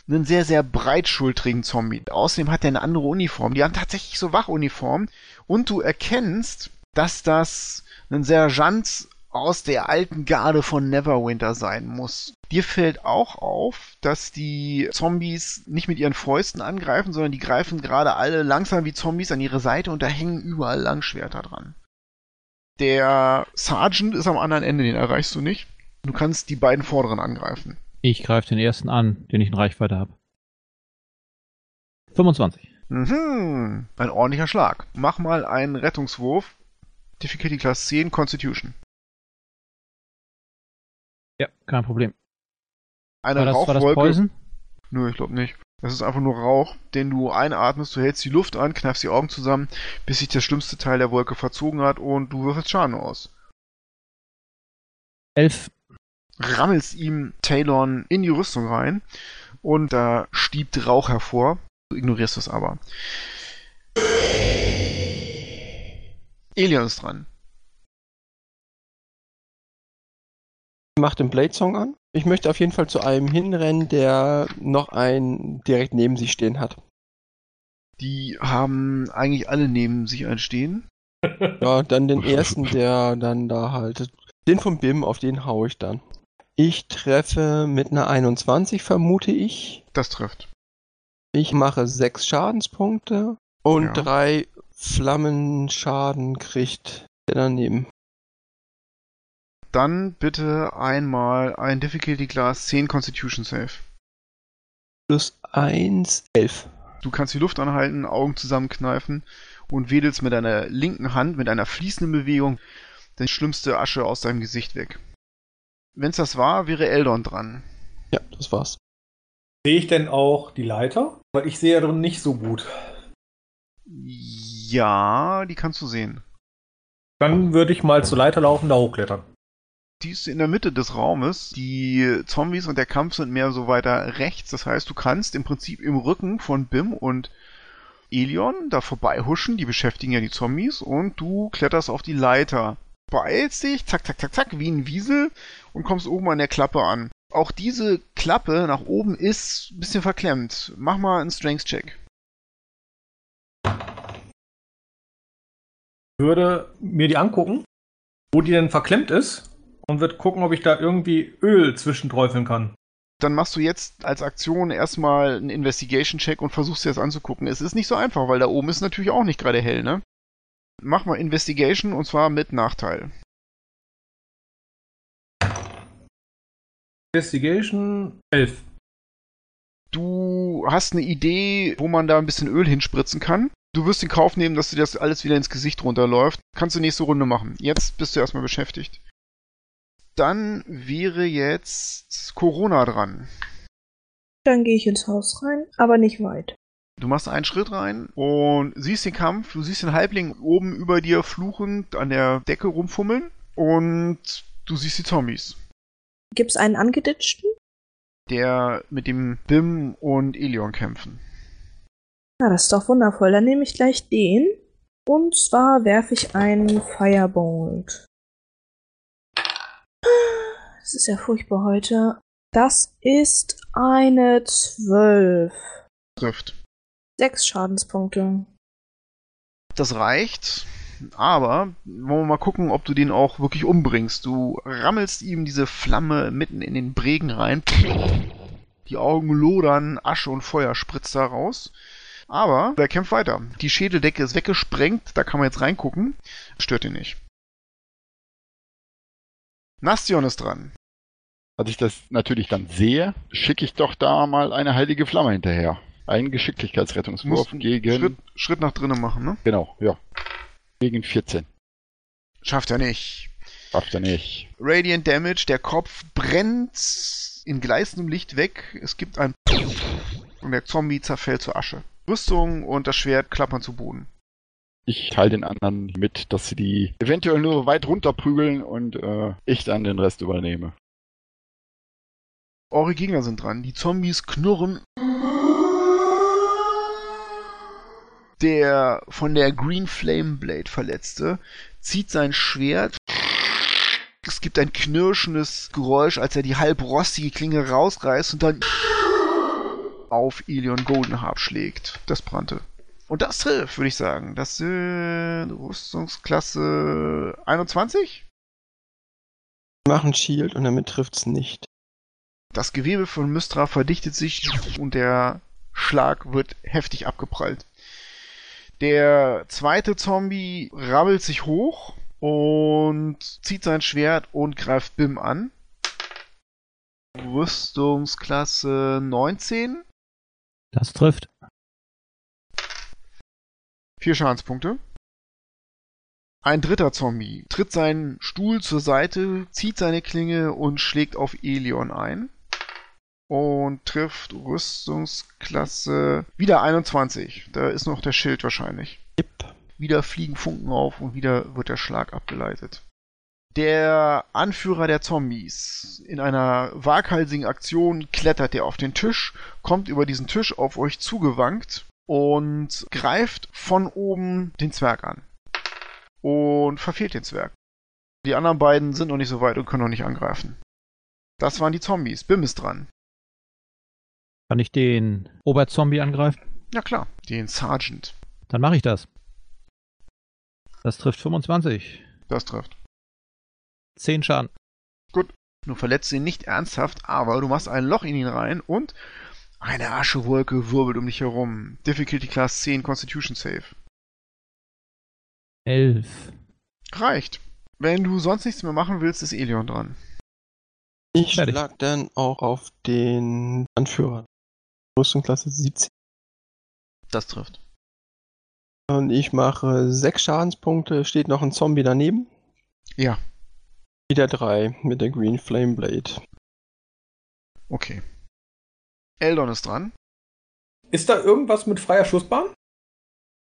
einen sehr, sehr breitschultrigen Zombie. Außerdem hat er eine andere Uniform. Die haben tatsächlich so Wachuniformen. Und du erkennst, dass das ein Sergeant aus der alten Garde von Neverwinter sein muss. Dir fällt auch auf, dass die Zombies nicht mit ihren Fäusten angreifen, sondern die greifen gerade alle langsam wie Zombies an ihre Seite und da hängen überall Langschwerter dran. Der Sergeant ist am anderen Ende, den erreichst du nicht. Du kannst die beiden vorderen angreifen. Ich greife den ersten an, den ich in Reichweite habe. 25. Mhm, ein ordentlicher Schlag. Mach mal einen Rettungswurf. Difficulty Class 10 Constitution. Ja, kein Problem. Eine War das, war das Rauchwolke. Poison? Nö, ich glaube nicht. Das ist einfach nur Rauch, den du einatmest, du hältst die Luft an, kneifst die Augen zusammen, bis sich der schlimmste Teil der Wolke verzogen hat und du würfelst Schaden aus. 11. Rammelst ihm Talon in die Rüstung rein und da stiebt Rauch hervor. Du ignorierst es aber. Elion ist dran. Macht den Blade Song an. Ich möchte auf jeden Fall zu einem hinrennen, der noch einen direkt neben sich stehen hat. Die haben eigentlich alle neben sich einstehen. Ja, dann den ersten, der dann da halt. Den vom BIM, auf den hau ich dann. Ich treffe mit einer 21, vermute ich. Das trifft. Ich mache sechs Schadenspunkte und Ja. drei Flammenschaden kriegt der daneben. Dann bitte einmal ein Difficulty Class 10 Constitution Save. Plus eins, elf. Du kannst die Luft anhalten, Augen zusammenkneifen und wedelst mit deiner linken Hand mit einer fließenden Bewegung die schlimmste Asche aus deinem Gesicht weg. Wenn's das war, wäre Eldon dran. Ja, das war's. Sehe ich denn auch die Leiter? Weil ich sehe ja drin nicht so gut. Ja, die kannst du sehen. Dann würde ich mal zur Leiter laufen, da hochklettern. Die ist in der Mitte des Raumes. Die Zombies und der Kampf sind mehr so weiter rechts. Das heißt, du kannst im Prinzip im Rücken von Bim und Elion da vorbei huschen. Die beschäftigen ja die Zombies. Und du kletterst auf die Leiter. Beeilst dich, zack, zack, zack, zack, wie ein Wiesel und kommst oben an der Klappe an. Auch diese Klappe nach oben ist ein bisschen verklemmt. Mach mal einen Strength-Check. Würde mir die angucken, wo die denn verklemmt ist und wird gucken, ob ich da irgendwie Öl zwischenträufeln kann. Dann machst du jetzt als Aktion erstmal einen Investigation-Check und versuchst dir das anzugucken. Es ist nicht so einfach, weil da oben ist natürlich auch nicht gerade hell, ne? Mach mal Investigation und zwar mit Nachteil. Investigation 11. Du hast eine Idee, wo man da ein bisschen Öl hinspritzen kann. Du wirst in Kauf nehmen, dass dir das alles wieder ins Gesicht runterläuft. Kannst du nächste Runde machen. Jetzt bist du erstmal beschäftigt. Dann wäre jetzt Corona dran. Dann gehe ich ins Haus rein, aber nicht weit. Du machst einen Schritt rein und siehst den Kampf. Du siehst den Halbling oben über dir fluchend an der Decke rumfummeln und du siehst die Zombies. Gibt's einen angeditschten? Der mit dem Bim und Elion kämpfen. Na, das ist doch wundervoll. Dann nehme ich gleich den. Und zwar werfe ich einen Firebolt. Das ist ja furchtbar heute. Das ist eine 12. Trifft. Sechs Schadenspunkte. Das reicht, aber wollen wir mal gucken, ob du den auch wirklich umbringst. Du rammelst ihm diese Flamme mitten in den Bregen rein. Die Augen lodern, Asche und Feuer spritzt da raus. Aber der kämpft weiter. Die Schädeldecke ist weggesprengt, da kann man jetzt reingucken. Stört ihn nicht. Nastion ist dran. Als ich das natürlich dann sehe, schicke ich doch da mal eine heilige Flamme hinterher. Einen Geschicklichkeitsrettungswurf gegen. Schritt, Schritt nach drinnen machen, ne? Genau, ja. Gegen 14. Schafft er nicht. Schafft er nicht. Radiant Damage, der Kopf brennt in gleißendem Licht weg. Es gibt ein und der Zombie zerfällt zur Asche. Rüstung und das Schwert klappern zu Boden. Ich teile den anderen mit, dass sie die eventuell nur weit runterprügeln und äh, ich dann den Rest übernehme. Eure Gegner sind dran. Die Zombies knurren. Der von der Green Flame Blade Verletzte zieht sein Schwert. Es gibt ein knirschendes Geräusch, als er die halb rostige Klinge rausreißt und dann auf Elion Goldenharp schlägt. Das brannte. Und das trifft, würde ich sagen. Das sind Rüstungsklasse 21? Machen Shield und damit trifft's nicht. Das Gewebe von Mystra verdichtet sich und der Schlag wird heftig abgeprallt. Der zweite Zombie rabbelt sich hoch und zieht sein Schwert und greift Bim an. Rüstungsklasse 19. Das trifft. Vier Schadenspunkte. Ein dritter Zombie tritt seinen Stuhl zur Seite, zieht seine Klinge und schlägt auf Elion ein. Und trifft Rüstungsklasse wieder 21. Da ist noch der Schild wahrscheinlich. Yep. Wieder fliegen Funken auf und wieder wird der Schlag abgeleitet. Der Anführer der Zombies. In einer waghalsigen Aktion klettert er auf den Tisch, kommt über diesen Tisch auf euch zugewankt und greift von oben den Zwerg an. Und verfehlt den Zwerg. Die anderen beiden sind noch nicht so weit und können noch nicht angreifen. Das waren die Zombies. Bim ist dran. Kann ich den Oberzombie angreifen? Ja klar, den Sergeant. Dann mache ich das. Das trifft 25. Das trifft. 10 Schaden. Du verletzt ihn nicht ernsthaft, aber du machst ein Loch in ihn rein und eine Aschewolke wirbelt um dich herum. Difficulty Class 10 Constitution Save. 11. Reicht. Wenn du sonst nichts mehr machen willst, ist Elion dran. Ich schlag dann auch auf den Anführer. Rüstungsklasse 17. Das trifft. Und ich mache 6 Schadenspunkte. Steht noch ein Zombie daneben? Ja. Wieder 3 mit der Green Flame Blade. Okay. Eldon ist dran. Ist da irgendwas mit freier Schussbahn?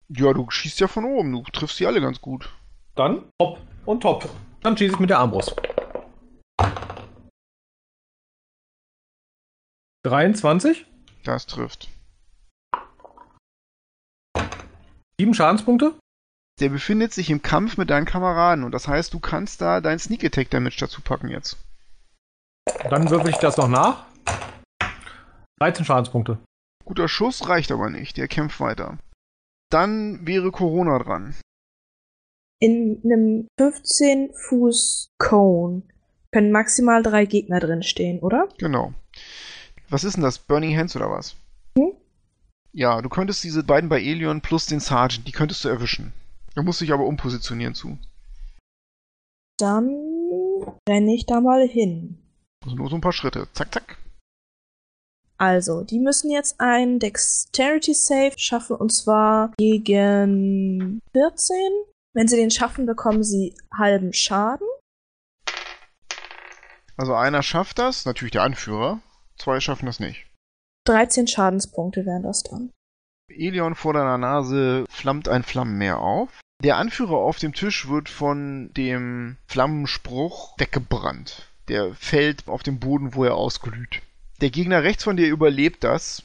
Ja, du schießt ja von oben. Du triffst sie alle ganz gut. Dann hopp und top. Dann schieße ich mit der Armbrust. 23? Das trifft. Sieben Schadenspunkte. Der befindet sich im Kampf mit deinen Kameraden und das heißt, du kannst da dein Sneak Attack Damage dazu packen jetzt. Dann würfel ich das noch nach. 13 Schadenspunkte. Guter Schuss reicht aber nicht, der kämpft weiter. Dann wäre Corona dran. In einem 15 Fuß Cone können maximal drei Gegner drin stehen, oder? Genau. Was ist denn das? Burning Hands oder was? Hm? Ja, du könntest diese beiden bei Elion plus den Sergeant, die könntest du erwischen. Du musst dich aber umpositionieren zu. Dann renne ich da mal hin. Also nur so ein paar Schritte. Zack, zack. Also, die müssen jetzt ein Dexterity Save schaffen und zwar gegen 14. Wenn sie den schaffen, bekommen sie halben Schaden. Also einer schafft das, natürlich der Anführer. Zwei schaffen das nicht. 13 Schadenspunkte wären das dann. Elion vor deiner Nase flammt ein Flammenmeer auf. Der Anführer auf dem Tisch wird von dem Flammenspruch weggebrannt. Der fällt auf den Boden, wo er ausglüht. Der Gegner rechts von dir überlebt das.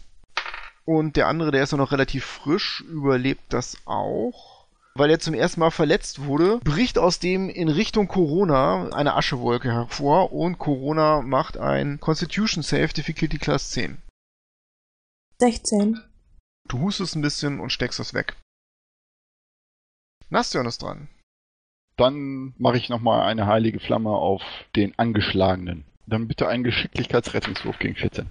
Und der andere, der ist noch relativ frisch, überlebt das auch. Weil er zum ersten Mal verletzt wurde, bricht aus dem in Richtung Corona eine Aschewolke hervor und Corona macht ein Constitution Save Difficulty Class 10. 16. Du hustest ein bisschen und steckst es weg. Nastion ist dran. Dann mache ich nochmal eine heilige Flamme auf den Angeschlagenen. Dann bitte einen Geschicklichkeitsrettungswurf gegen 14.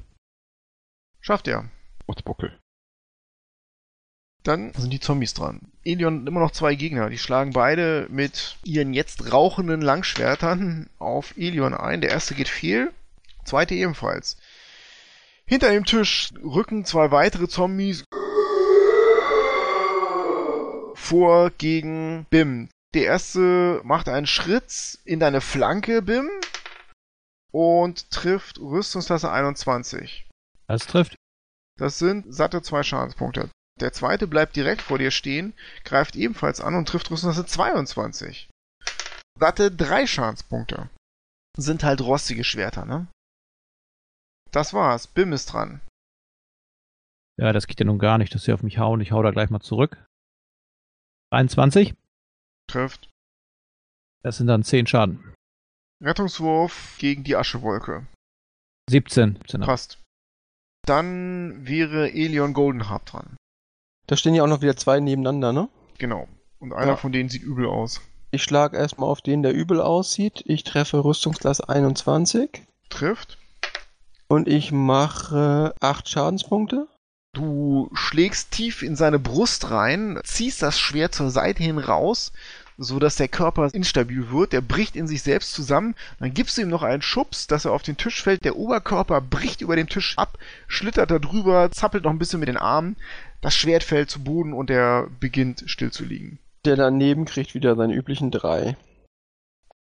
Schafft er. Mutzbuckel. Dann sind die Zombies dran. Elion hat immer noch zwei Gegner. Die schlagen beide mit ihren jetzt rauchenden Langschwertern auf Elion ein. Der erste geht fehl, zweite ebenfalls. Hinter dem Tisch rücken zwei weitere Zombies vor gegen Bim. Der erste macht einen Schritt in deine Flanke, Bim, und trifft Rüstungsklasse 21. Das trifft. Das sind satte zwei Schadenspunkte. Der zweite bleibt direkt vor dir stehen, greift ebenfalls an und trifft Rüstungsklasse 22. Satte drei Schadenspunkte. Sind halt rostige Schwerter, ne? Das war's. Bim ist dran. Ja, das geht ja nun gar nicht, dass sie auf mich hauen. Ich hau da gleich mal zurück. 23. Trifft. Das sind dann 10 Schaden. Rettungswurf gegen die Aschewolke. 17. 17. Passt. Dann wäre Elion Goldenharp dran. Da stehen ja auch noch wieder zwei nebeneinander, ne? Genau. Und einer Ja. von denen sieht übel aus. Ich schlage erstmal auf den, der übel aussieht. Ich treffe Rüstungsklasse 21 Trifft. und ich mache 8 Schadenspunkte. Du schlägst tief in seine Brust rein, ziehst das Schwert zur Seite hin raus, so dass der Körper instabil wird. Der bricht in sich selbst zusammen. Dann gibst du ihm noch einen Schubs, dass er auf den Tisch fällt. Der Oberkörper bricht über dem Tisch ab, schlittert da drüber, zappelt noch ein bisschen mit den Armen. Das Schwert fällt zu Boden und er beginnt still zu liegen. Der daneben kriegt wieder seine üblichen 3.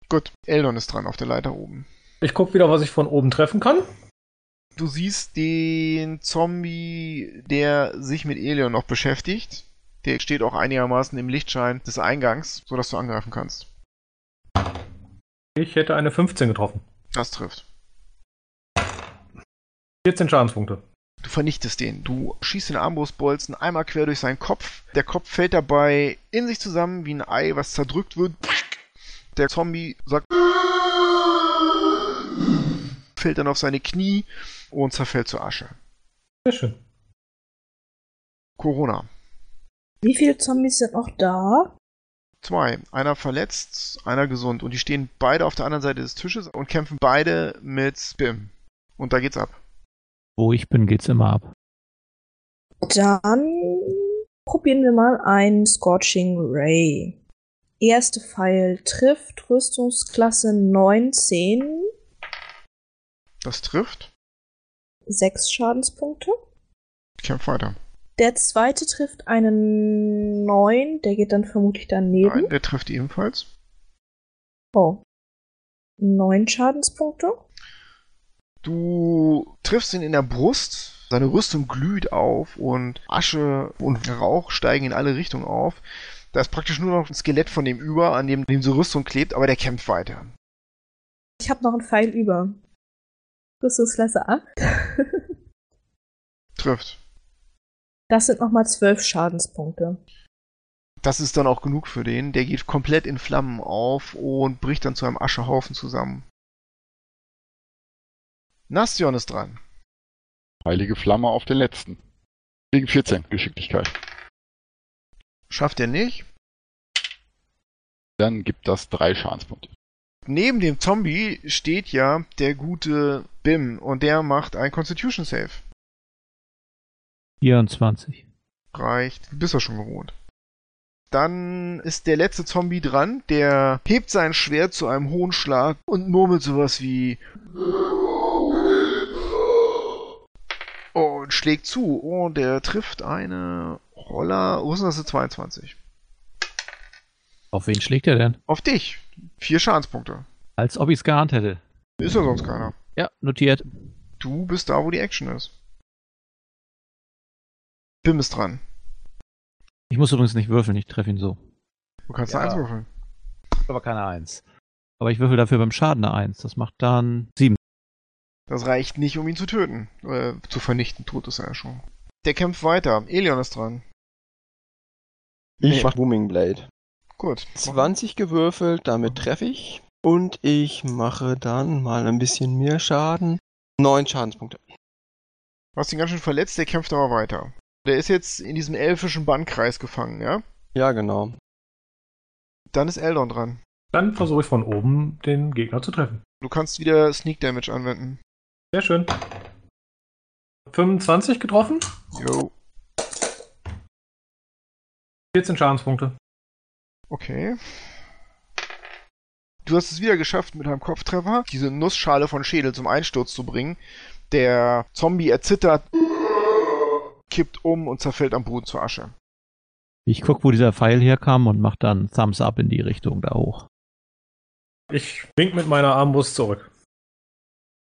Gut, Eldon ist dran auf der Leiter oben. Ich guck wieder, was ich von oben treffen kann. Du siehst den Zombie, der sich mit Elion noch beschäftigt. Der steht auch einigermaßen im Lichtschein des Eingangs, sodass du angreifen kannst. Ich hätte eine 15 getroffen. Das trifft. 14 Schadenspunkte. Du vernichtest den. Du schießt den Armbrustbolzen einmal quer durch seinen Kopf. Der Kopf fällt dabei in sich zusammen wie ein Ei, was zerdrückt wird. Der Zombie sagt fällt dann auf seine Knie und zerfällt zur Asche. Sehr schön. Corona. Wie viele Zombies sind noch da? Zwei. Einer verletzt, einer gesund. Und die stehen beide auf der anderen Seite des Tisches und kämpfen beide mit Bim. Und da geht's ab. Wo ich bin, geht's immer ab. Dann probieren wir mal einen Scorching Ray. Erste Pfeil trifft Rüstungsklasse 19, Das trifft. 6 Schadenspunkte. Kämpf weiter. Der zweite trifft einen 9, der geht dann vermutlich daneben. Nein, der trifft ebenfalls. Oh. 9 Schadenspunkte. Du triffst ihn in der Brust, seine Rüstung glüht auf und Asche und Rauch steigen in alle Richtungen auf. Da ist praktisch nur noch ein Skelett von dem über, an dem diese Rüstung klebt, aber der kämpft weiter. Ich habe noch einen Pfeil über. Rüstungsklasse 8. Trifft. Das sind nochmal zwölf Schadenspunkte. Das ist dann auch genug für den. Der geht komplett in Flammen auf und bricht dann zu einem Aschehaufen zusammen. Nastion ist dran. Heilige Flamme auf den letzten. Wegen 14 Geschicklichkeit. Schafft er nicht. Dann gibt das drei Schadenspunkte. Neben dem Zombie steht ja der gute Bim und der macht ein Constitution Save. 24. Reicht. Du bist ja schon gewohnt. Dann ist der letzte Zombie dran, der hebt sein Schwert zu einem hohen Schlag und murmelt sowas wie und schlägt zu. Und der trifft eine Roller. Wo ist das? Eine 22. Auf wen schlägt er denn? Auf dich. Vier Schadenspunkte. Als ob ich es geahnt hätte. Ist ja sonst keiner. Ja, notiert. Du bist da, wo die Action ist. Bim ist dran. Ich muss übrigens nicht würfeln, ich treffe ihn so. Du kannst Ja. eine Eins würfeln. Aber keine Eins. Aber ich würfel dafür beim Schaden eine 1. Das macht dann 7. Das reicht nicht, um ihn zu töten. Äh, zu vernichten, tot ist er ja schon. Der kämpft weiter. Elion ist dran. Ich Nee. mach Booming Blade. Gut. 20 gewürfelt, damit treffe ich. Und ich mache dann mal ein bisschen mehr Schaden. 9 Schadenspunkte. Du hast ihn ganz schön verletzt, der kämpft aber weiter. Der ist jetzt in diesem elfischen Bannkreis gefangen, ja? Ja, genau. Dann ist Eldon dran. Dann versuche ich von oben den Gegner zu treffen. Du kannst wieder Sneak Damage anwenden. Sehr schön. 25 getroffen, Jo. 14 Schadenspunkte. Okay. Du hast es wieder geschafft, mit deinem Kopftreffer diese Nussschale von Schädel zum Einsturz zu bringen. Der Zombie erzittert, kippt um und zerfällt am Boden zur Asche. Ich guck, wo dieser Pfeil herkam und mach dann Thumbs up in die Richtung da hoch. Ich wink mit meiner Armbrust zurück.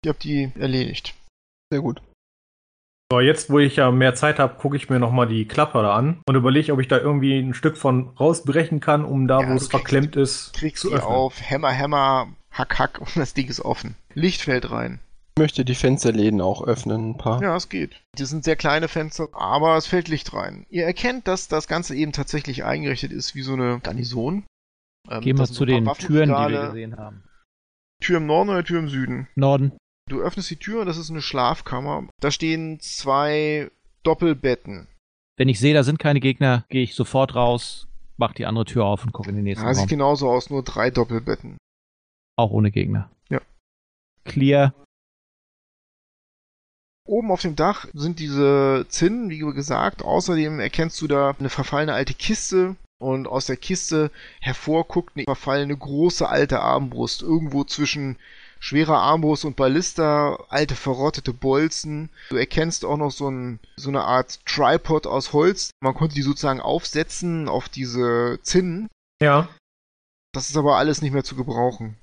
Ihr habt die erledigt. Sehr gut. So, jetzt, wo ich ja mehr Zeit habe, gucke ich mir nochmal die Klappe da an und überlege, ob ich da irgendwie ein Stück von rausbrechen kann, um da, Ja, wo es verklemmt ist, Kriegst zu öffnen. auf, Hämmer, Hämmer, Hack, Hack und das Ding ist offen. Licht fällt rein. Ich möchte die Fensterläden auch öffnen, ein paar. Ja, es geht. Die sind sehr kleine Fenster, aber es fällt Licht rein. Ihr erkennt, dass das Ganze eben tatsächlich eingerichtet ist wie so eine Garnison. Ähm, Gehen wir zu den Türen, die wir gesehen haben. Tür im Norden oder Tür im Süden? Norden. Du öffnest die Tür und das ist eine Schlafkammer. Da stehen zwei Doppelbetten. Wenn ich sehe, da sind keine Gegner, gehe ich sofort raus, mach die andere Tür auf und gucke in den nächsten Ja, sieht Raum. genauso aus, nur drei Doppelbetten. Auch ohne Gegner. Ja. Clear. Oben auf dem Dach sind diese Zinnen, wie gesagt. Außerdem erkennst du da eine verfallene alte Kiste und aus der Kiste hervor guckt eine verfallene große alte Armbrust. Irgendwo zwischen schwerer Armbrust und Ballista, alte verrottete Bolzen. Du erkennst auch noch so, ein, so eine Art Tripod aus Holz. Man konnte die sozusagen aufsetzen auf diese Zinnen. Ja, Das ist aber alles nicht mehr zu gebrauchen.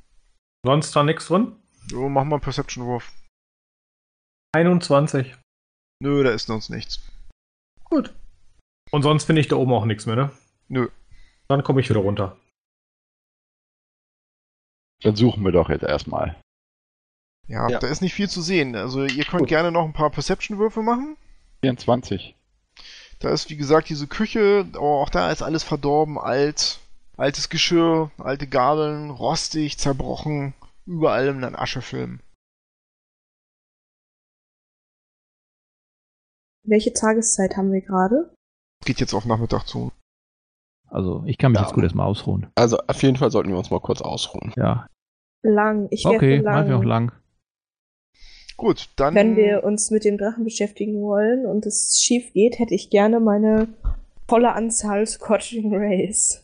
sonst da nichts drin. So, mach mal einen Perception-Wurf. 21. Nö, da ist sonst nichts. Gut. Und sonst finde ich da oben auch nichts mehr, ne? Nö. Dann komme ich wieder runter. Dann suchen wir doch jetzt erstmal. Ja, Ja. da ist nicht viel zu sehen. Also ihr könnt gerne noch ein paar Perception-Würfe machen. 24. Da ist, wie gesagt, diese Küche, aber auch da ist alles verdorben, alt. Altes Geschirr, alte Gabeln, rostig, zerbrochen, überall in einem Aschefilm. Welche Tageszeit haben wir gerade? Geht jetzt auf Nachmittag zu. Also ich kann mich Ja. jetzt gut erstmal ausruhen. Also auf jeden Fall sollten wir uns mal kurz ausruhen. Ja. Lang. Ich werde Okay, lang. machen wir auch lang. Gut, dann. Wenn wir uns mit dem Drachen beschäftigen wollen und es schief geht, hätte ich gerne meine volle Anzahl Scorching Rays.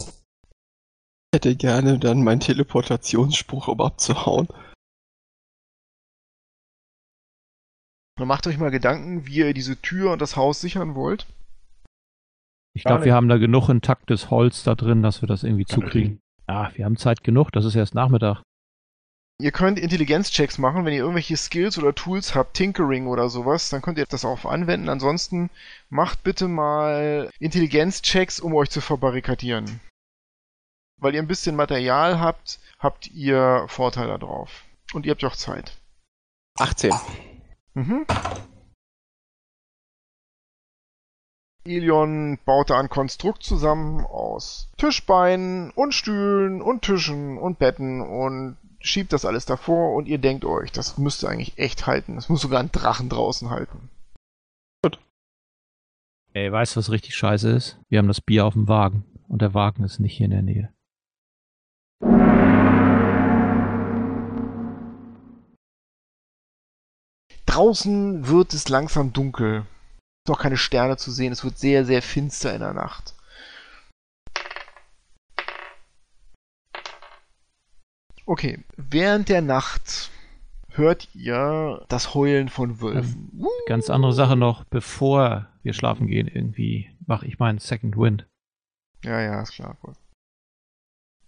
Ich hätte gerne dann meinen Teleportationsspruch, um abzuhauen. dann macht euch mal Gedanken, wie ihr diese Tür und das Haus sichern wollt. Ich glaube, wir haben da genug intaktes Holz da drin, dass wir das irgendwie zukriegen. Ja, wir haben Zeit genug, das ist erst Nachmittag. Ihr könnt Intelligenzchecks machen, wenn ihr irgendwelche Skills oder Tools habt, Tinkering oder sowas, dann könnt ihr das auch anwenden. Ansonsten macht bitte mal Intelligenzchecks, um euch zu verbarrikadieren. Weil ihr ein bisschen Material habt, habt ihr Vorteile darauf. Und ihr habt ja auch Zeit. 18. Mhm. Elion baut da ein Konstrukt zusammen aus Tischbeinen und Stühlen und Tischen und Betten und schiebt das alles davor und ihr denkt euch, das müsste eigentlich echt halten. Das muss sogar ein Drachen draußen halten. Ey, weißt du, was richtig scheiße ist? Wir haben das Bier auf dem Wagen und der Wagen ist nicht hier in der Nähe. Draußen wird es langsam dunkel. Noch keine Sterne zu sehen. Es wird sehr, sehr finster in der Nacht. Okay, während der Nacht hört ihr das Heulen von Wölfen. Ganz andere Sache noch, bevor wir schlafen gehen, irgendwie mache ich meinen Second Wind. Ja, ja, ist klar. Gut.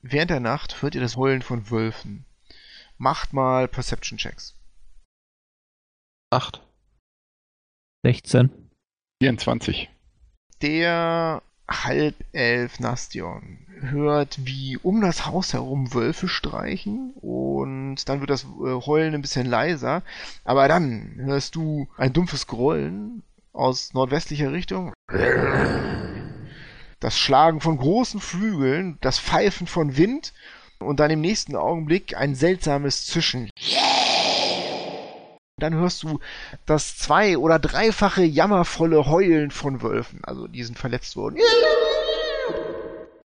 Während der Nacht hört ihr das Heulen von Wölfen. Macht mal Perception Checks. 8. 16. 24. Der Halbelf Nastion hört, wie um das Haus herum Wölfe streichen und dann wird das äh, Heulen ein bisschen leiser, aber dann hörst du ein dumpfes Grollen aus nordwestlicher Richtung. Das Schlagen von großen Flügeln, das Pfeifen von Wind und dann im nächsten Augenblick ein seltsames Zischen. Dann hörst du das zwei- oder dreifache jammervolle Heulen von Wölfen. Also die sind verletzt worden.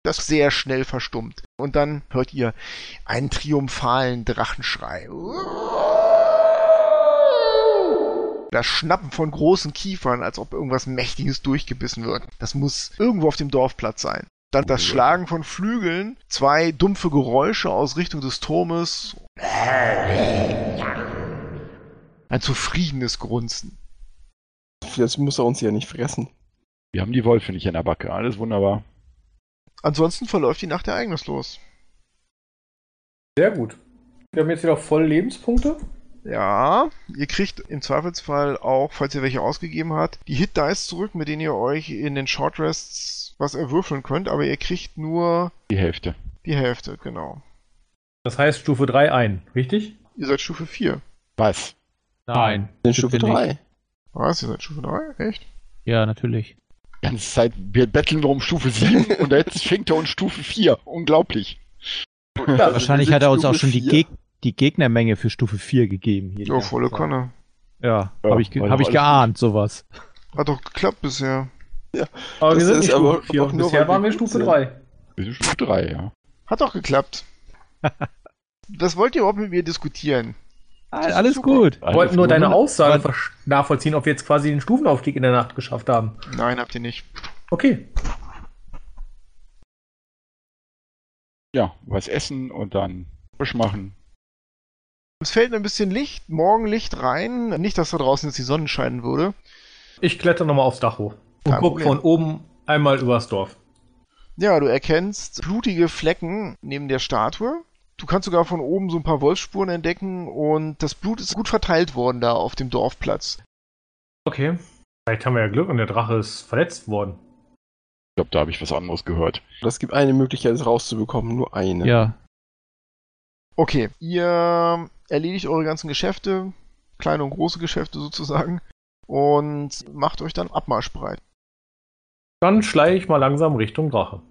Das sehr schnell verstummt. Und dann hört ihr einen triumphalen Drachenschrei. Das Schnappen von großen Kiefern, als ob irgendwas Mächtiges durchgebissen wird. Das muss irgendwo auf dem Dorfplatz sein. Dann das Schlagen von Flügeln, zwei dumpfe Geräusche aus Richtung des Turmes. Ein zufriedenes Grunzen. Jetzt muss er uns ja nicht fressen. Wir haben die Wolfe nicht in der Backe. Alles wunderbar. Ansonsten verläuft die Nacht ereignislos. Sehr gut. Wir haben jetzt wieder voll Lebenspunkte. Ja, ihr kriegt im Zweifelsfall auch, falls ihr welche ausgegeben habt, die Hit Dice zurück, mit denen ihr euch in den Short Rests was erwürfeln könnt, aber ihr kriegt nur Die Hälfte. die Hälfte, genau. Das heißt Stufe 3 ein, richtig? Ihr seid Stufe 4. Was? Nein. In sind Stufe wir nicht. 3. Was? Ihr seid Stufe 3? Echt? Ja, natürlich. Die ganze Zeit, wir betteln wir um Stufe 7 und jetzt fängt er uns Stufe 4. Unglaublich. Wahrscheinlich hat er uns auch schon die, Stufe Geg die Gegnermenge für Stufe 4 gegeben. Hier Ja, volle Zeit. Kanne. Ja, Ja, habe ich, ge hab ich geahnt, sowas. Hat doch geklappt bisher. Aber Das wir sind ist nicht aber Stufe 4. auch nur, Bisher waren wir wir Stufe sind. 3. Wir sind Stufe 3, ja. Hat doch geklappt. Was wollt ihr überhaupt mit mir diskutieren? Alles super. gut. Wir wollten nur deine Aussage versch- nachvollziehen, ob wir jetzt quasi den Stufenaufstieg in der Nacht geschafft haben. Nein, habt ihr nicht. Okay. Ja, was essen und dann frisch machen. Es fällt ein bisschen Licht, Morgenlicht rein. Nicht, dass da draußen jetzt die Sonne scheinen würde. Ich kletter nochmal aufs Dach hoch. Und Kein guck Problem. von oben einmal übers Dorf. Ja, du erkennst blutige Flecken neben der Statue. Du kannst sogar von oben so ein paar Wolfsspuren entdecken und das Blut ist gut verteilt worden da auf dem Dorfplatz. Okay. Vielleicht haben wir ja Glück und der Drache ist verletzt worden. Ich glaube, da habe ich was anderes gehört. Das gibt eine Möglichkeit, es rauszubekommen. Nur eine. Ja, Okay, ihr erledigt eure ganzen Geschäfte, kleine und große Geschäfte sozusagen, und macht euch dann abmarschbereit. Dann schleiche ich mal langsam Richtung Drache.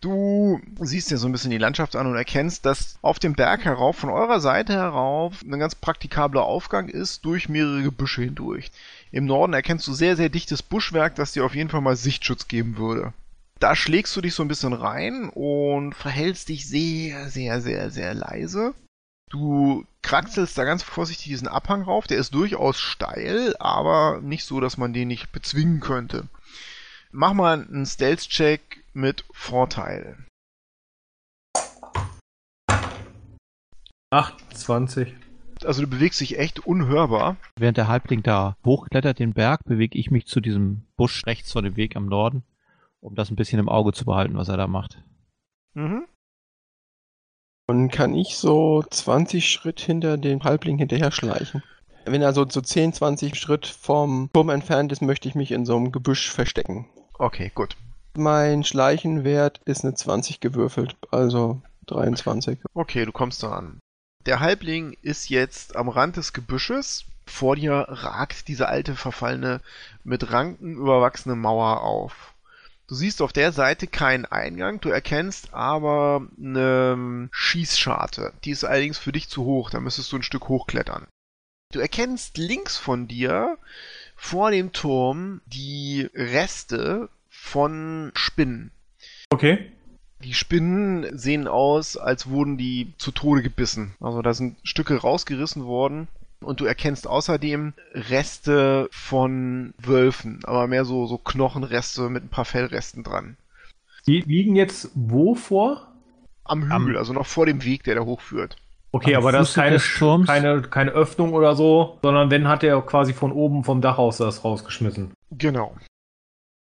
Du siehst dir so ein bisschen die Landschaft an und erkennst, dass auf dem Berg herauf, von eurer Seite herauf, ein ganz praktikabler Aufgang ist, durch mehrere Gebüsche hindurch. Im Norden erkennst du sehr, sehr dichtes Buschwerk, das dir auf jeden Fall mal Sichtschutz geben würde. Da schlägst du dich so ein bisschen rein und verhältst dich sehr, sehr, sehr, sehr leise. Du kraxelst da ganz vorsichtig diesen Abhang rauf, der ist durchaus steil, aber nicht so, dass man den nicht bezwingen könnte. Mach mal einen Stealth-Check mit Vorteil. 28. Also du bewegst dich echt unhörbar. während der Halbling da hochklettert den Berg, bewege ich mich zu diesem Busch rechts von dem Weg am Norden, um das ein bisschen im Auge zu behalten, was er da macht. Mhm. Und kann ich so 20 Schritt hinter dem Halbling hinterher schleichen? Wenn er so, so 10, 20 Schritt vom Turm entfernt ist, möchte ich mich in so einem Gebüsch verstecken. Okay, gut. Mein Schleichenwert ist eine 20 gewürfelt, also 23. Okay, du kommst da an. Der Halbling ist jetzt am Rand des Gebüsches. Vor dir ragt diese alte, verfallene, mit Ranken überwachsene Mauer auf. Du siehst auf der Seite keinen Eingang, du erkennst aber eine Schießscharte. Die ist allerdings für dich zu hoch, da müsstest du ein Stück hochklettern. Du erkennst links von dir vor dem Turm die Reste von Spinnen. Okay. Die Spinnen sehen aus, als wurden die zu Tode gebissen. Also da sind Stücke rausgerissen worden. Und du erkennst außerdem Reste von Wölfen, aber mehr so, so Knochenreste mit ein paar Fellresten dran. Die liegen jetzt wo vor? Am Hügel, also noch vor dem Weg, der da hochführt. Okay, Am aber das ist keine, keine, keine Öffnung oder so, sondern wenn hat er quasi von oben vom Dach aus das rausgeschmissen. Genau.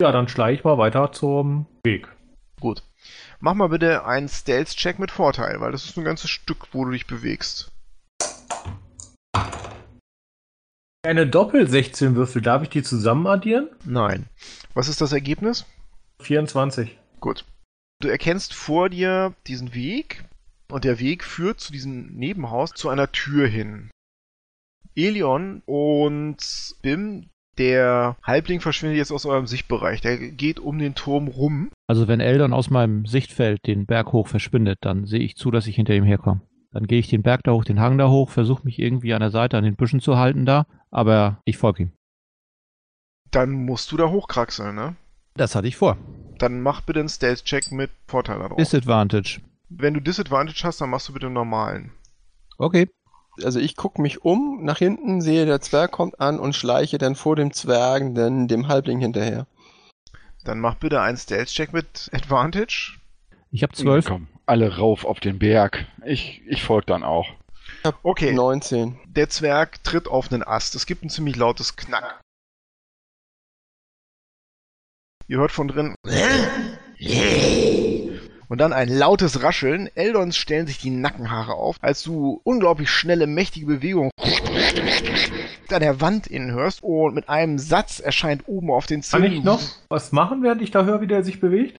Ja, dann schlage ich mal weiter zum Weg. Gut. Mach mal bitte einen Stealth-Check mit Vorteil, weil das ist ein ganzes Stück, wo du dich bewegst. Eine Doppel-16-Würfel, darf ich die zusammen addieren? Nein. Was ist das Ergebnis? 24. Gut. Du erkennst vor dir diesen Weg und der Weg führt zu diesem Nebenhaus zu einer Tür hin. Elion und Bim, der Halbling verschwindet jetzt aus eurem Sichtbereich. Der geht um den Turm rum. Also wenn Eldon aus meinem Sichtfeld den Berg hoch verschwindet, dann sehe ich zu, dass ich hinter ihm herkomme. Dann gehe ich den Berg da hoch, den Hang da hoch, versuche mich irgendwie an der Seite an den Büschen zu halten da, aber ich folge ihm. Dann musst du da hochkraxeln, ne? Das hatte ich vor. Dann mach bitte einen Stealth-Check mit Vorteil darauf. Disadvantage. Wenn du Disadvantage hast, dann machst du bitte einen normalen. Okay. Also ich gucke mich um, nach hinten, sehe, der Zwerg kommt an und schleiche dann vor dem Zwergen dann dem Halbling hinterher. Dann mach bitte einen Stealth-Check mit Advantage. Ich habe zwölf. Komm, alle rauf auf den Berg. Ich, ich folge dann auch. Okay. 19. Der Zwerg tritt auf einen Ast. Es gibt ein ziemlich lautes Knack. Ihr hört von drin. Und dann ein lautes Rascheln. Eldons stellen sich die Nackenhaare auf, als du unglaublich schnelle, mächtige Bewegungen an der Wand innen hörst und mit einem Satz erscheint oben auf den Kann Zinnen. ich noch was machen, während ich da höre, wie der sich bewegt?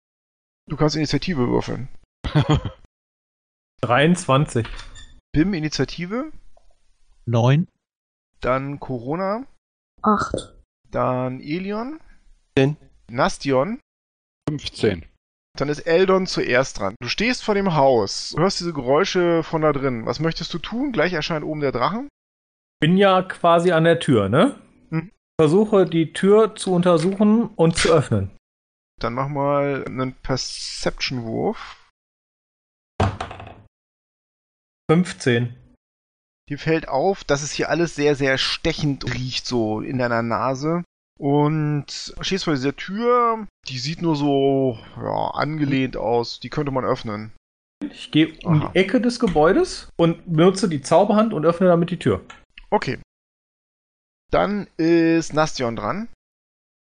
Du kannst Initiative würfeln. 23. Bim, Initiative. Neun. Dann Corona. Acht. Dann Elion. Zehn. Nastion. 15. Dann ist Eldon zuerst dran. Du stehst vor dem Haus, du hörst diese Geräusche von da drin. Was möchtest du tun? Gleich erscheint oben der Drachen. Bin ja quasi an der Tür, ne? Hm. Versuche die Tür zu untersuchen und zu öffnen. Dann mach mal einen Perception-Wurf. 15. Dir fällt auf, dass es hier alles sehr, sehr stechend riecht, so in deiner Nase. Und stehst vor dieser Tür, die sieht nur so ja, angelehnt aus. Die könnte man öffnen. Ich gehe um Aha. die Ecke des Gebäudes und benutze die Zauberhand und öffne damit die Tür. Okay. Dann ist Nastion dran.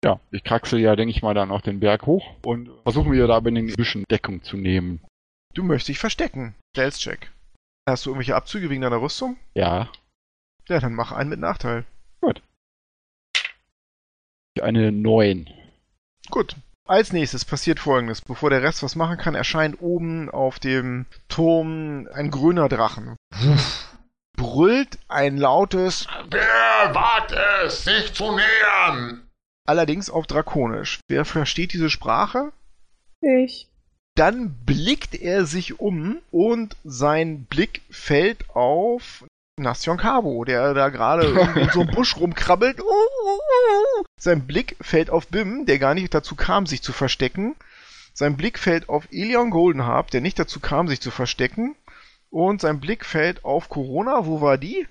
Ja, ich kraxel ja, denke ich mal, dann auch den Berg hoch und versuchen wir da in den Büschen Deckung zu nehmen. Du möchtest dich verstecken. Stealth-Check. Hast du irgendwelche Abzüge wegen deiner Rüstung? Ja, Ja, dann mach einen mit Nachteil. Eine 9. Gut. Als nächstes passiert folgendes. Bevor der Rest was machen kann, erscheint oben auf dem Turm ein grüner Drachen. Brüllt ein lautes, Wer wagt es, sich zu nähern? allerdings auf Drakonisch. Wer versteht diese Sprache? Ich. Dann blickt er sich um und sein Blick fällt auf Nastion Cabo, der da gerade in so einem Busch rumkrabbelt. Sein Blick fällt auf Bim, der gar nicht dazu kam, sich zu verstecken. Sein Blick fällt auf Elion Goldenharp, der nicht dazu kam, sich zu verstecken. Und sein Blick fällt auf Corona. Wo war die?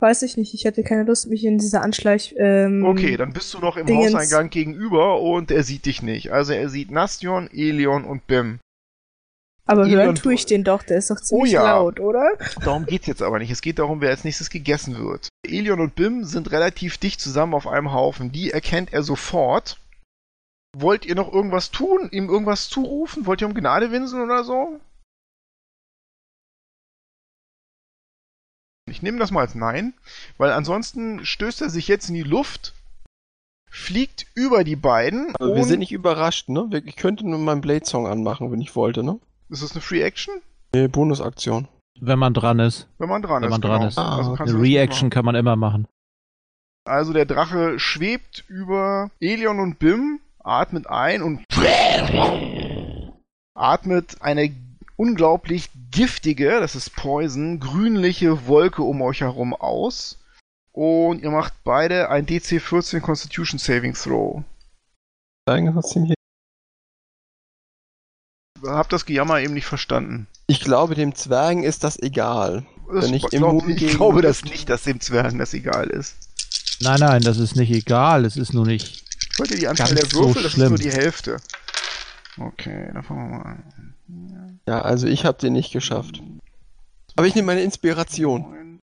Weiß ich nicht, ich hätte keine Lust, mich in dieser Anschleich. Ähm, Okay, dann bist du noch im Dingens. Hauseingang gegenüber und er sieht dich nicht. Also er sieht Nastion, Elion und Bim. Aber Elon- hören tue ich den doch, der ist doch ziemlich ja. laut, oder? Darum geht's jetzt aber nicht. Es geht darum, wer als nächstes gegessen wird. Elion und Bim sind relativ dicht zusammen auf einem Haufen. Die erkennt er sofort. Wollt ihr noch irgendwas tun? Ihm irgendwas zurufen? Wollt ihr um Gnade winseln oder so? Ich nehme das mal als Nein, weil ansonsten stößt er sich jetzt in die Luft, fliegt über die beiden Also wir sind nicht überrascht, ne? Ich könnte nur meinen Blade-Song anmachen, wenn ich wollte, ne? Ist das eine Free Action? Nee, Bonusaktion. Wenn man dran ist. Wenn man dran Wenn ist. man dran genau. ist. Also kannst Eine du das Reaction kann man immer machen. Also der Drache schwebt über Elion und Bim, atmet ein und atmet eine unglaublich giftige, das ist Poison, grünliche Wolke um euch herum aus. Und ihr macht beide ein DC 14 Constitution Saving Throw. Zeigen, was ihm hier. Hab das Gejammer eben nicht verstanden. Ich glaube, dem Zwergen ist das egal. Das, Wenn ich ich, glaub, immun ich glaube das nicht, dass dem Zwergen das egal ist. Nein, nein, das ist nicht egal. Es ist nur nicht. Hört ihr die Anzahl der Würfel? so das ist nur die Hälfte. Okay, dann fangen wir mal an. Ja, also ich habe den nicht geschafft. Aber ich nehme meine Inspiration.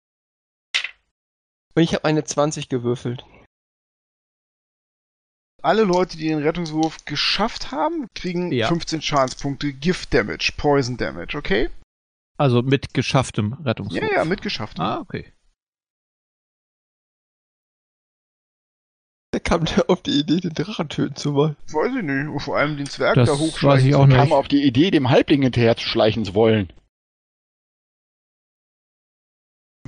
Und ich habe eine 20 gewürfelt. Alle Leute, die den Rettungswurf geschafft haben, kriegen Ja. 15 Schadenspunkte Gift Damage, Poison Damage, okay? Also mit geschafftem Rettungswurf. Ja, ja, mitgeschafft. Ah, okay. Der kam der auf die Idee, den Drachen töten zu wollen. Weiß ich nicht. Und vor allem den Zwerg Das da weiß hochschleichen. ich auch Kam auf die Idee, dem Halbling hinterher zu schleichen zu wollen.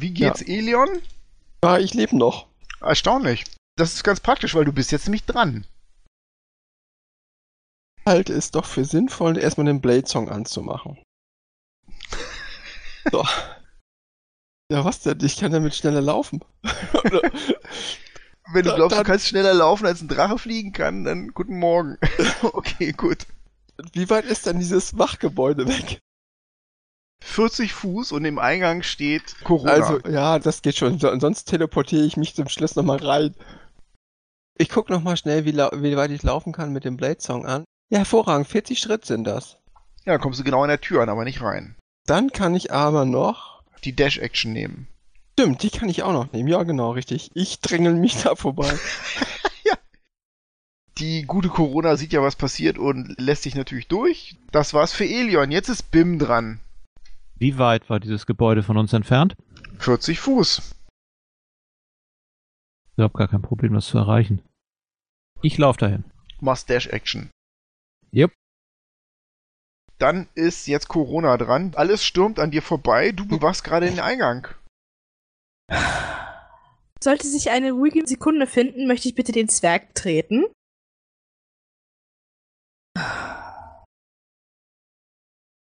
Wie geht's Elion? Ja, ich lebe noch. Erstaunlich. Das ist ganz praktisch, weil du bist jetzt nämlich dran. Halte es doch für sinnvoll, erstmal den Blade Song anzumachen. so. Ja, was denn? Ich kann damit schneller laufen. Wenn du glaubst, du kannst schneller laufen, als ein Drache fliegen kann, dann guten Morgen. okay, gut. Wie weit ist denn dieses Wachgebäude weg? 40 Fuß und im Eingang steht Corona. Also, ja, das geht schon. So- Sonst teleportiere ich mich zum Schluss nochmal rein. Ich guck nochmal schnell, wie, wie weit ich laufen kann mit dem Blade Song an. Ja, hervorragend. 40 Schritt sind das. ja, dann kommst du genau in der Tür an, aber nicht rein. Dann kann ich aber noch. Die Dash-Action nehmen. Stimmt, die kann ich auch noch nehmen. Ja, genau, richtig. Ich drängel mich da vorbei. Die gute Corona sieht ja, was passiert und lässt sich natürlich durch. Das war's für Elion. Jetzt ist Bim dran. Wie weit war dieses Gebäude von uns entfernt? 40 Fuß. Überhaupt gar kein Problem, das zu erreichen. Ich laufe dahin. Machst Dash-Action. Yep. Dann ist jetzt Corona dran. Alles stürmt an dir vorbei. Du bewachst gerade den Eingang. Sollte sich eine ruhige Sekunde finden, möchte ich bitte den Zwerg treten.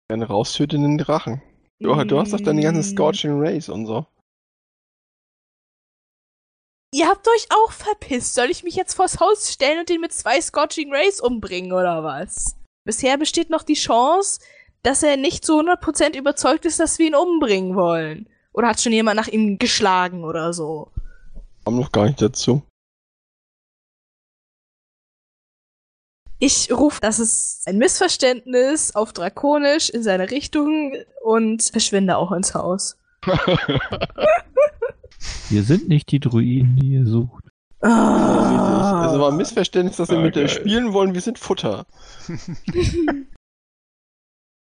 Einen raustötenden Drachen. Du, du hast doch deine ganzen Mm. Scorching Rays und so. Ihr habt euch auch verpisst. Soll ich mich jetzt vors Haus stellen und den mit zwei Scorching Rays umbringen oder was? Bisher besteht noch die Chance, dass er nicht zu 100% überzeugt ist, dass wir ihn umbringen wollen. Oder hat schon jemand nach ihm geschlagen oder so? Komm noch gar nicht dazu. Ich rufe, das ist ein Missverständnis auf Drakonisch in seine Richtung und verschwinde auch ins Haus. Wir sind nicht die Druiden, die ihr sucht. Ah. Also war ein Missverständnis, dass wir Ah, mit der geil. spielen wollen. Wir sind Futter.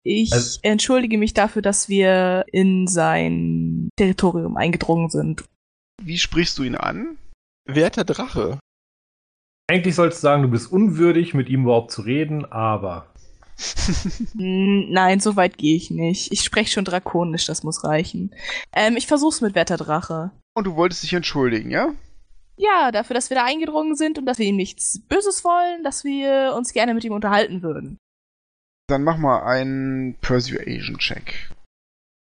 Ich Also- entschuldige mich dafür, dass wir in sein Territorium eingedrungen sind. Wie sprichst du ihn an? Werter Drache. Eigentlich sollst du sagen, du bist unwürdig, mit ihm überhaupt zu reden, aber Nein, so weit gehe ich nicht. Ich spreche schon drakonisch, das muss reichen. Ähm, ich versuch's mit Wetterdrache. Und du wolltest dich entschuldigen, ja? Ja, dafür, dass wir da eingedrungen sind und dass wir ihm nichts Böses wollen, dass wir uns gerne mit ihm unterhalten würden. Dann mach mal einen Persuasion-Check.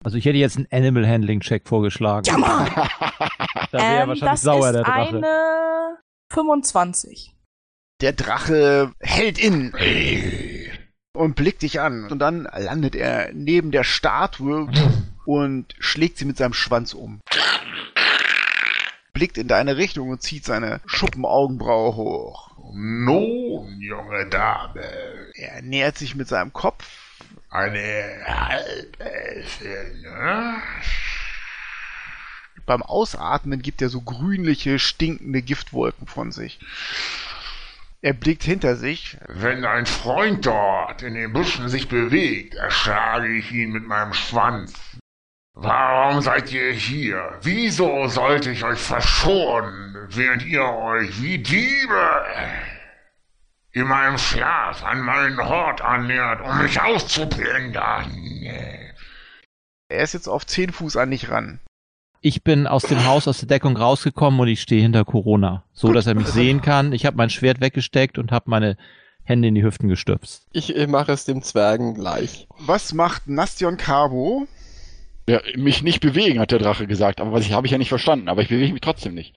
Also ich hätte jetzt einen Animal Handling Check vorgeschlagen. Ja, Mann! Da wäre er ähm, wahrscheinlich das sauer, ist der Drache. eine 25. Der Drache hält in und blickt dich an. Und dann landet er neben der Statue und schlägt sie mit seinem Schwanz um. Blickt in deine Richtung und zieht seine Schuppenaugenbraue hoch. Nun, junge Dame, Er nähert sich mit seinem Kopf. eine Halbelfin, ne? Beim Ausatmen gibt er so grünliche, stinkende Giftwolken von sich. Er blickt hinter sich. Wenn ein Freund dort in den Büschen sich bewegt, erschlage ich ihn mit meinem Schwanz. Warum seid ihr hier? Wieso sollte ich euch verschonen, während ihr euch wie Diebe in meinem Schlaf an meinen Hort annähert, um mich auszuplündern? Er ist jetzt auf 10 Fuß an dich ran. Ich bin aus dem Haus, aus der Deckung rausgekommen und ich stehe hinter Corona. So, dass er mich sehen kann. Ich habe mein Schwert weggesteckt und habe meine Hände in die Hüften gestützt. Ich äh, mache es dem Zwergen gleich. Was macht Nastion Cabo? Ja, mich nicht bewegen, hat der Drache gesagt. Aber was ich habe ich ja nicht verstanden. Aber ich bewege mich trotzdem nicht.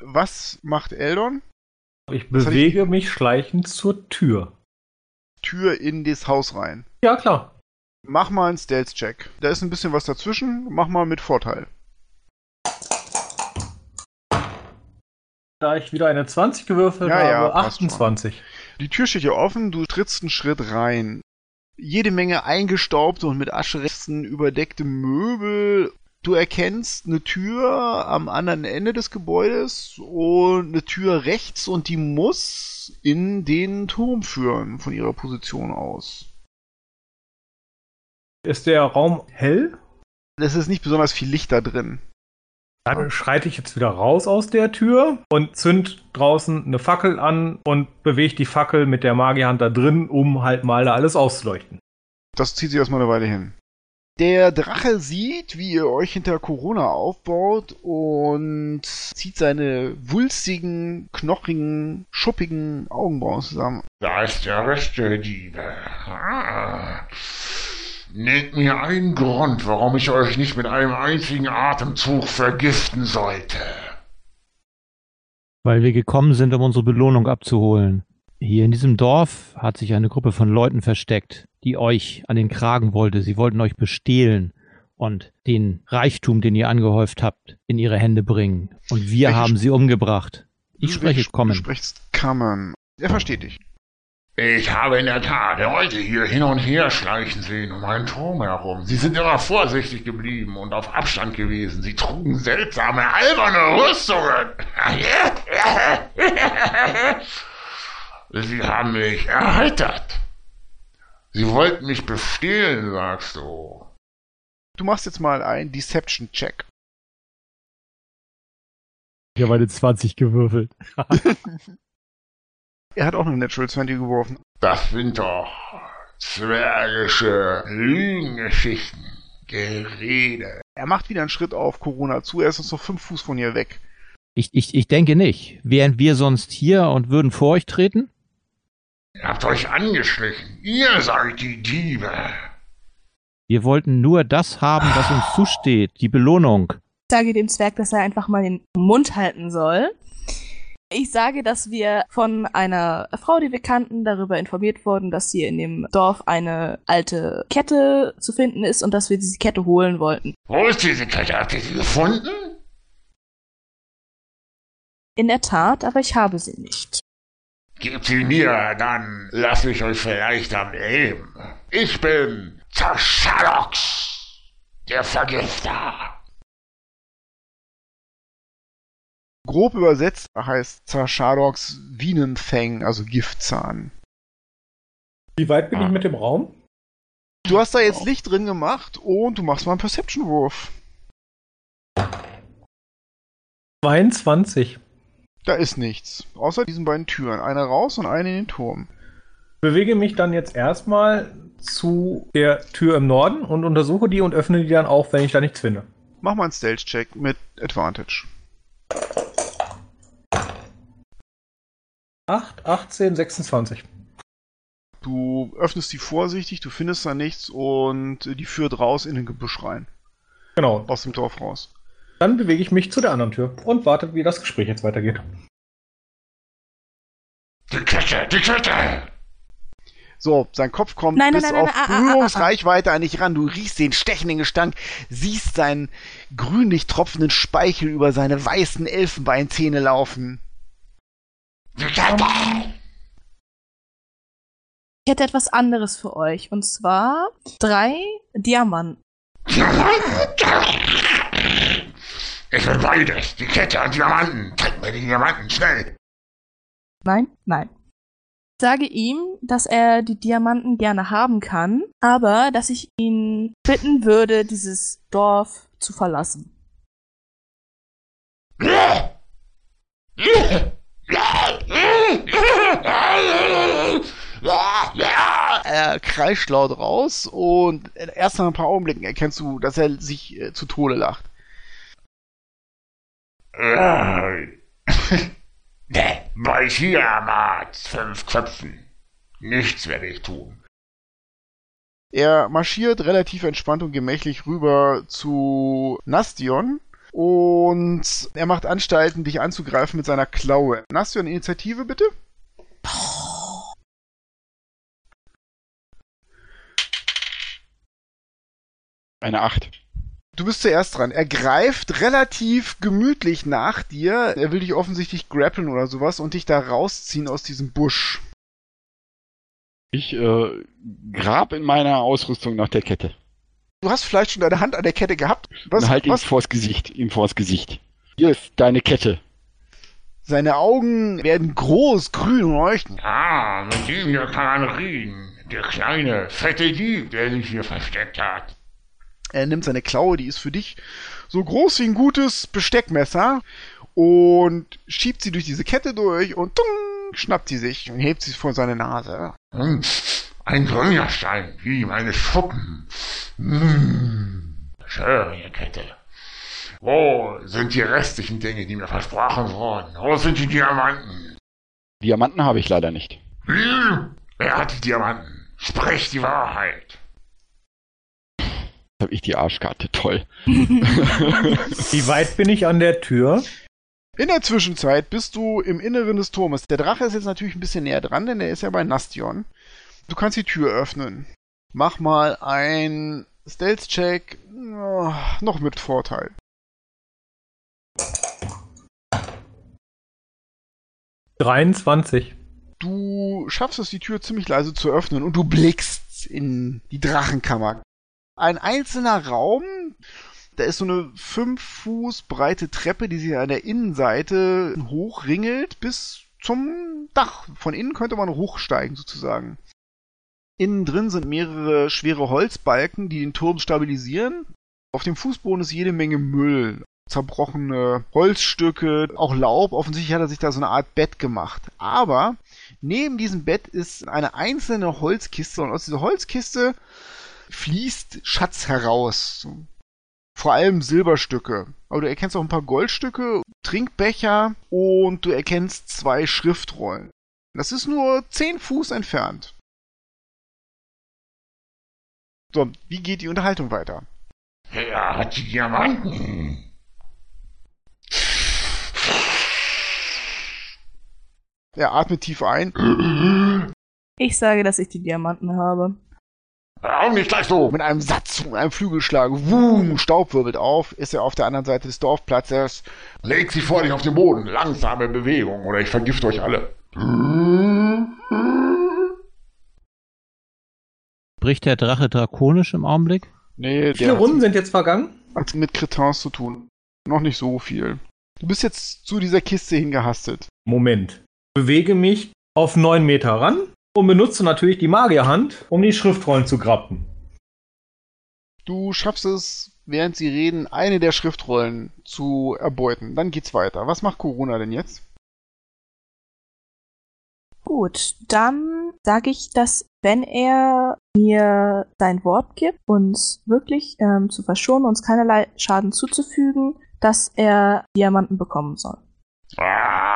Was macht Eldon? Ich bewege mich schleichend zur Tür. Tür in das Haus rein. Ja, klar. Mach mal einen Stealth-Check. Da ist ein bisschen was dazwischen. Mach mal mit Vorteil. Da ich wieder eine 20 gewürfelt Ja, ja, habe, schon. 28. Die Tür steht hier offen, du trittst einen Schritt rein. Jede Menge eingestaubte und mit Ascheresten überdeckte Möbel. Du erkennst eine Tür am anderen Ende des Gebäudes und eine Tür rechts und die muss in den Turm führen von ihrer Position aus. Ist der Raum hell? Es ist nicht besonders viel Licht da drin. Dann schreite ich jetzt wieder raus aus der Tür und zünd draußen eine Fackel an und bewege die Fackel mit der Magierhand da drin, um halt mal da alles auszuleuchten. Das zieht sich erstmal eine Weile hin. Der Drache sieht, wie ihr euch hinter Corona aufbaut und zieht seine wulstigen, knochigen, schuppigen Augenbrauen zusammen. Da ist der rechte Diebe. Ah. Nennt mir einen Grund, warum ich euch nicht mit einem einzigen Atemzug vergiften sollte. Weil wir gekommen sind, um unsere Belohnung abzuholen. Hier in diesem Dorf hat sich eine Gruppe von Leuten versteckt, die euch an den Kragen wollte. Sie wollten euch bestehlen und den Reichtum, den ihr angehäuft habt, in ihre Hände bringen. Und wir Welche haben sie umgebracht. Ich spreche kommen. Du sprichst Kammern. Er versteht dich. Ich habe in der Tat heute hier hin und her schleichen sehen um einen Turm herum. Sie sind immer vorsichtig geblieben und auf Abstand gewesen. Sie trugen seltsame, alberne Rüstungen. Sie haben mich erheitert. Sie wollten mich bestehlen, sagst du. Du machst jetzt mal einen Deception-Check. Ich habe eine 20 gewürfelt. Er hat auch eine Natural 20 geworfen. Das sind doch zwergische Lügengeschichten. Gerede. Er macht wieder einen Schritt auf Corona zu. Er ist uns noch fünf Fuß von ihr weg. Ich, ich, ich denke nicht. Wären wir sonst hier und würden vor euch treten? Ihr habt euch angeschlichen. Ihr seid die Diebe. Wir wollten nur das haben, was uns zusteht, die Belohnung. Ich sage dem Zwerg, dass er einfach mal den Mund halten soll. Ich sage, dass wir von einer Frau, die wir kannten, darüber informiert wurden, dass hier in dem Dorf eine alte Kette zu finden ist und dass wir diese Kette holen wollten. Wo ist diese Kette? Habt ihr sie gefunden? In der Tat, aber ich habe sie nicht. Gebt sie mir, dann lasse ich euch vielleicht am Leben. Ich bin Zascharox, der Vergifter. Grob übersetzt heißt Zashadoks Wienenfang, also Giftzahn. Wie weit bin ich mit dem Raum? Du hast da jetzt Licht drin gemacht und du machst mal einen Perception-Wurf. 22. Da ist nichts. Außer diesen beiden Türen. Eine raus und eine in den Turm. Bewege mich dann jetzt erstmal zu der Tür im Norden und untersuche die und öffne die dann auch, wenn ich da nichts finde. Mach mal einen Stealth-Check mit Advantage. 8, 18, 26. Du öffnest die vorsichtig, du findest da nichts und die führt raus in den Gebüsch rein. Genau. Aus dem Dorf raus. Dann bewege ich mich zu der anderen Tür und warte, wie das Gespräch jetzt weitergeht. Die Kette, die Kette. So, sein Kopf kommt Nein, nein, bis nein, auf nein, ah, Berührungsreichweite an dich ran. Du riechst den stechenden Gestank, siehst seinen grünlich tropfenden Speichel über seine weißen Elfenbeinzähne laufen. Ich hätte etwas anderes für euch. Und zwar drei Diamanten. Ich will beides. Die Kette und Diamanten. Zeig mir die Diamanten, schnell. Nein, nein. Ich sage ihm, dass er die Diamanten gerne haben kann, aber dass ich ihn bitten würde, dieses Dorf zu verlassen. Er kreischt laut raus und erst nach ein paar Augenblicken erkennst du, dass er sich äh, zu Tode lacht. Äh, ne, bei Tiamat, fünf Köpfen. Nichts werde ich tun. Er marschiert relativ entspannt und gemächlich rüber zu Nastion und er macht Anstalten, dich anzugreifen mit seiner Klaue. Nastion, Initiative bitte? Eine Acht. Du bist zuerst dran. Er greift relativ gemütlich nach dir. Er will dich offensichtlich grappeln oder sowas und dich da rausziehen aus diesem Busch. Ich äh, grab in meiner Ausrüstung nach der Kette. Du hast vielleicht schon deine Hand an der Kette gehabt. Was, und halt ihm was? vors Gesicht, ihm vors Gesicht. Hier ist deine Kette. Seine Augen werden groß, grün und leuchten. Ah, mit dem hier kann man reden. Der kleine, fette Dieb, der sich hier versteckt hat. Er nimmt seine Klaue, die ist für dich so groß wie ein gutes Besteckmesser und schiebt sie durch diese Kette durch und tung, schnappt sie sich und hebt sie vor seine Nase. Hm, ein Gründerstein, wie meine Schuppen. Hm, schöne Kette. Wo sind die restlichen Dinge, die mir versprochen wurden? Wo sind die Diamanten? Diamanten habe ich leider nicht. Wie? Wer hat die Diamanten? Sprich die Wahrheit. Habe ich die Arschkarte. Toll. Wie weit bin ich an der Tür? In der Zwischenzeit bist du im Inneren des Turmes. Der Drache ist jetzt natürlich ein bisschen näher dran, denn er ist ja bei Nastion. Du kannst die Tür öffnen. Mach mal ein Stealth-Check. Oh, noch mit Vorteil. Dreiundzwanzig. Du schaffst es, die Tür ziemlich leise zu öffnen und du blickst in die Drachenkammer. Ein einzelner Raum, da ist so eine fünf Fuß breite Treppe, die sich an der Innenseite hochringelt bis zum Dach. Von innen könnte man hochsteigen sozusagen. Innen drin sind mehrere schwere Holzbalken, die den Turm stabilisieren. Auf dem Fußboden ist jede Menge Müll, zerbrochene Holzstücke, auch Laub. Offensichtlich hat er sich da so eine Art Bett gemacht. Aber neben diesem Bett ist eine einzelne Holzkiste und aus dieser Holzkiste fließt Schatz heraus. Vor allem Silberstücke. Aber du erkennst auch ein paar Goldstücke, Trinkbecher und du erkennst zwei Schriftrollen. Das ist nur zehn Fuß entfernt. So, wie geht die Unterhaltung weiter? Wer hat die Diamanten? Er atmet tief ein. Ich sage, dass ich die Diamanten habe. Warum nicht gleich so? Mit einem Satz, mit einem Flügelschlag, wumm, Staub wirbelt auf, ist er auf der anderen Seite des Dorfplatzes. Leg sie vor dich auf den Boden. Langsame Bewegung oder ich vergifte euch alle. Bricht der Drache drakonisch im Augenblick? Nee, Wie viele Runden sind jetzt vergangen? Hat mit Cretins zu tun. Noch nicht so viel. Du bist jetzt zu dieser Kiste hingehastet. Moment. Bewege mich auf neun Meter ran und benutze natürlich die Magierhand, um die Schriftrollen zu grappen. Du schaffst es, während sie reden, eine der Schriftrollen zu erbeuten. Dann geht's weiter. Was macht Corona denn jetzt? Gut, dann sage ich, dass wenn er mir sein Wort gibt, uns wirklich ähm, zu verschonen, uns keinerlei Schaden zuzufügen, dass er Diamanten bekommen soll. Ah.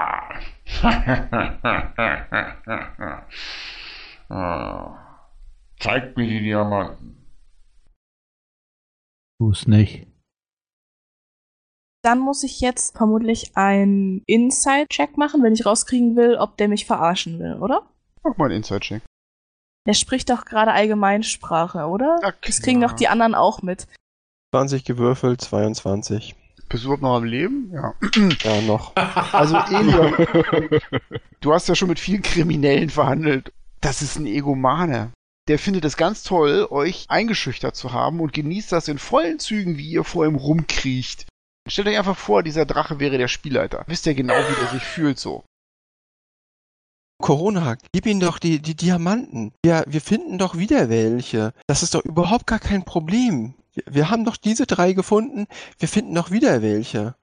Ah. Zeigt mir die Diamanten. Tu's nicht. Dann muss ich jetzt vermutlich einen Inside-Check machen, wenn ich rauskriegen will, ob der mich verarschen will, oder? Mach mal einen Inside-Check. Der spricht doch gerade Allgemeinsprache, oder? Ja, Das kriegen doch die anderen auch mit. 20 gewürfelt, 22. Bist du überhaupt noch am Leben? Ja. Ja, noch. Also, Elion, du hast ja schon mit vielen Kriminellen verhandelt. Das ist ein Egomane. Der findet es ganz toll, euch eingeschüchtert zu haben und genießt das in vollen Zügen, wie ihr vor ihm rumkriecht. Stellt euch einfach vor, dieser Drache wäre der Spielleiter. Wisst ihr genau, wie der sich fühlt so. Corona, gib ihm doch die, die Diamanten. Ja, wir finden doch wieder welche. Das ist doch überhaupt gar kein Problem. Wir, wir haben doch diese drei gefunden. Wir finden doch wieder welche.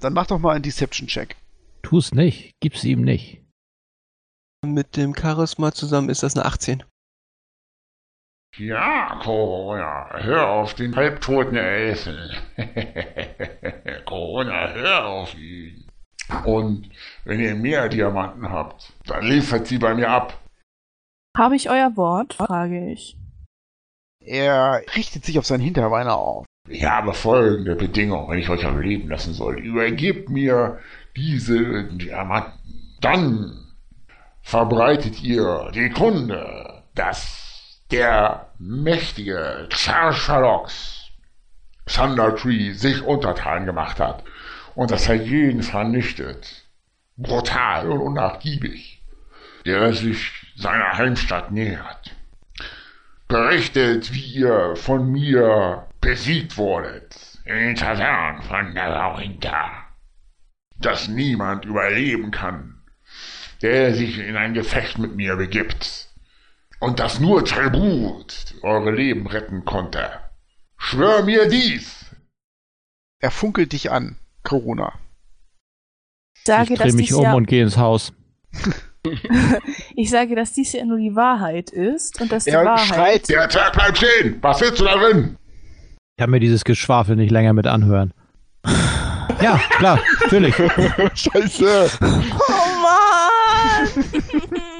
Dann mach doch mal einen Deception-Check. Tu's nicht. Gib's ihm nicht. Mit dem Charisma zusammen ist das eine 18. Ja, Corona, hör auf den halbtoten Elfen. Corona unerhört auf ihn. Und wenn ihr mehr Diamanten habt, dann liefert sie bei mir ab. Habe ich euer Wort? frage ich. Er richtet sich auf seinen Hinterbeiner auf. Ich habe folgende Bedingung, wenn ich euch am Leben lassen soll. Übergebt mir diese Diamanten. Dann verbreitet ihr die Kunde, dass der mächtige Charchalox Thunder Tree sich untertan gemacht hat und dass er jeden vernichtet. Brutal und unnachgiebig, der sich seiner Heimstadt nähert. Berichtet, wie ihr von mir besiegt wurdet in den Tavernen von Navarinta. Dass niemand überleben kann, der sich in ein Gefecht mit mir begibt. Und dass nur Talbut eure Leben retten konnte. Schwör mir dies! Er funkelt dich an, Corona. Sage, ich drehe mich um ja, und gehe ins Haus. ich sage, dass dies ja nur die Wahrheit ist und dass die Wahrheit schreit, Der Zwerg bleibt stehen! Was willst du darin? Ich kann mir dieses Geschwafel nicht länger mit anhören. Ja, klar, natürlich. Scheiße. Oh Mann!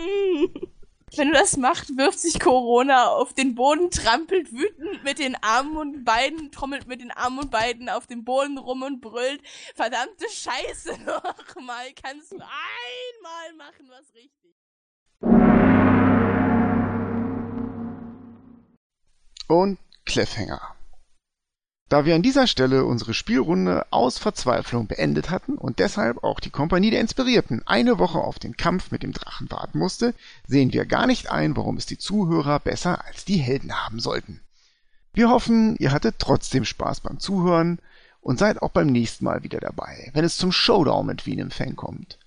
Wenn du das machst, wirft sich Corona auf den Boden, trampelt wütend mit den Armen und Beinen, trommelt mit den Armen und Beinen auf dem Boden rum und brüllt. Verdammte Scheiße nochmal. Kannst du einmal machen, was richtig. Und Cliffhanger. Da wir an dieser Stelle unsere Spielrunde aus Verzweiflung beendet hatten und deshalb auch die Kompanie der Inspirierten eine Woche auf den Kampf mit dem Drachen warten musste, sehen wir gar nicht ein, warum es die Zuhörer besser als die Helden haben sollten. Wir hoffen, ihr hattet trotzdem Spaß beim Zuhören und seid auch beim nächsten Mal wieder dabei, wenn es zum Showdown mit Wien im Fan kommt.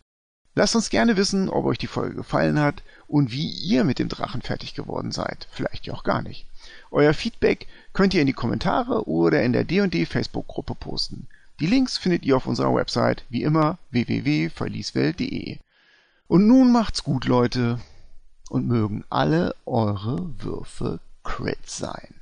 Lasst uns gerne wissen, ob euch die Folge gefallen hat und wie ihr mit dem Drachen fertig geworden seid. Vielleicht ja auch gar nicht. Euer Feedback könnt ihr in die Kommentare oder in der D&D Facebook-Gruppe posten. Die Links findet ihr auf unserer Website, wie immer www.verlieswelt.de. Und nun macht's gut, Leute, und mögen alle eure Würfe Crit sein.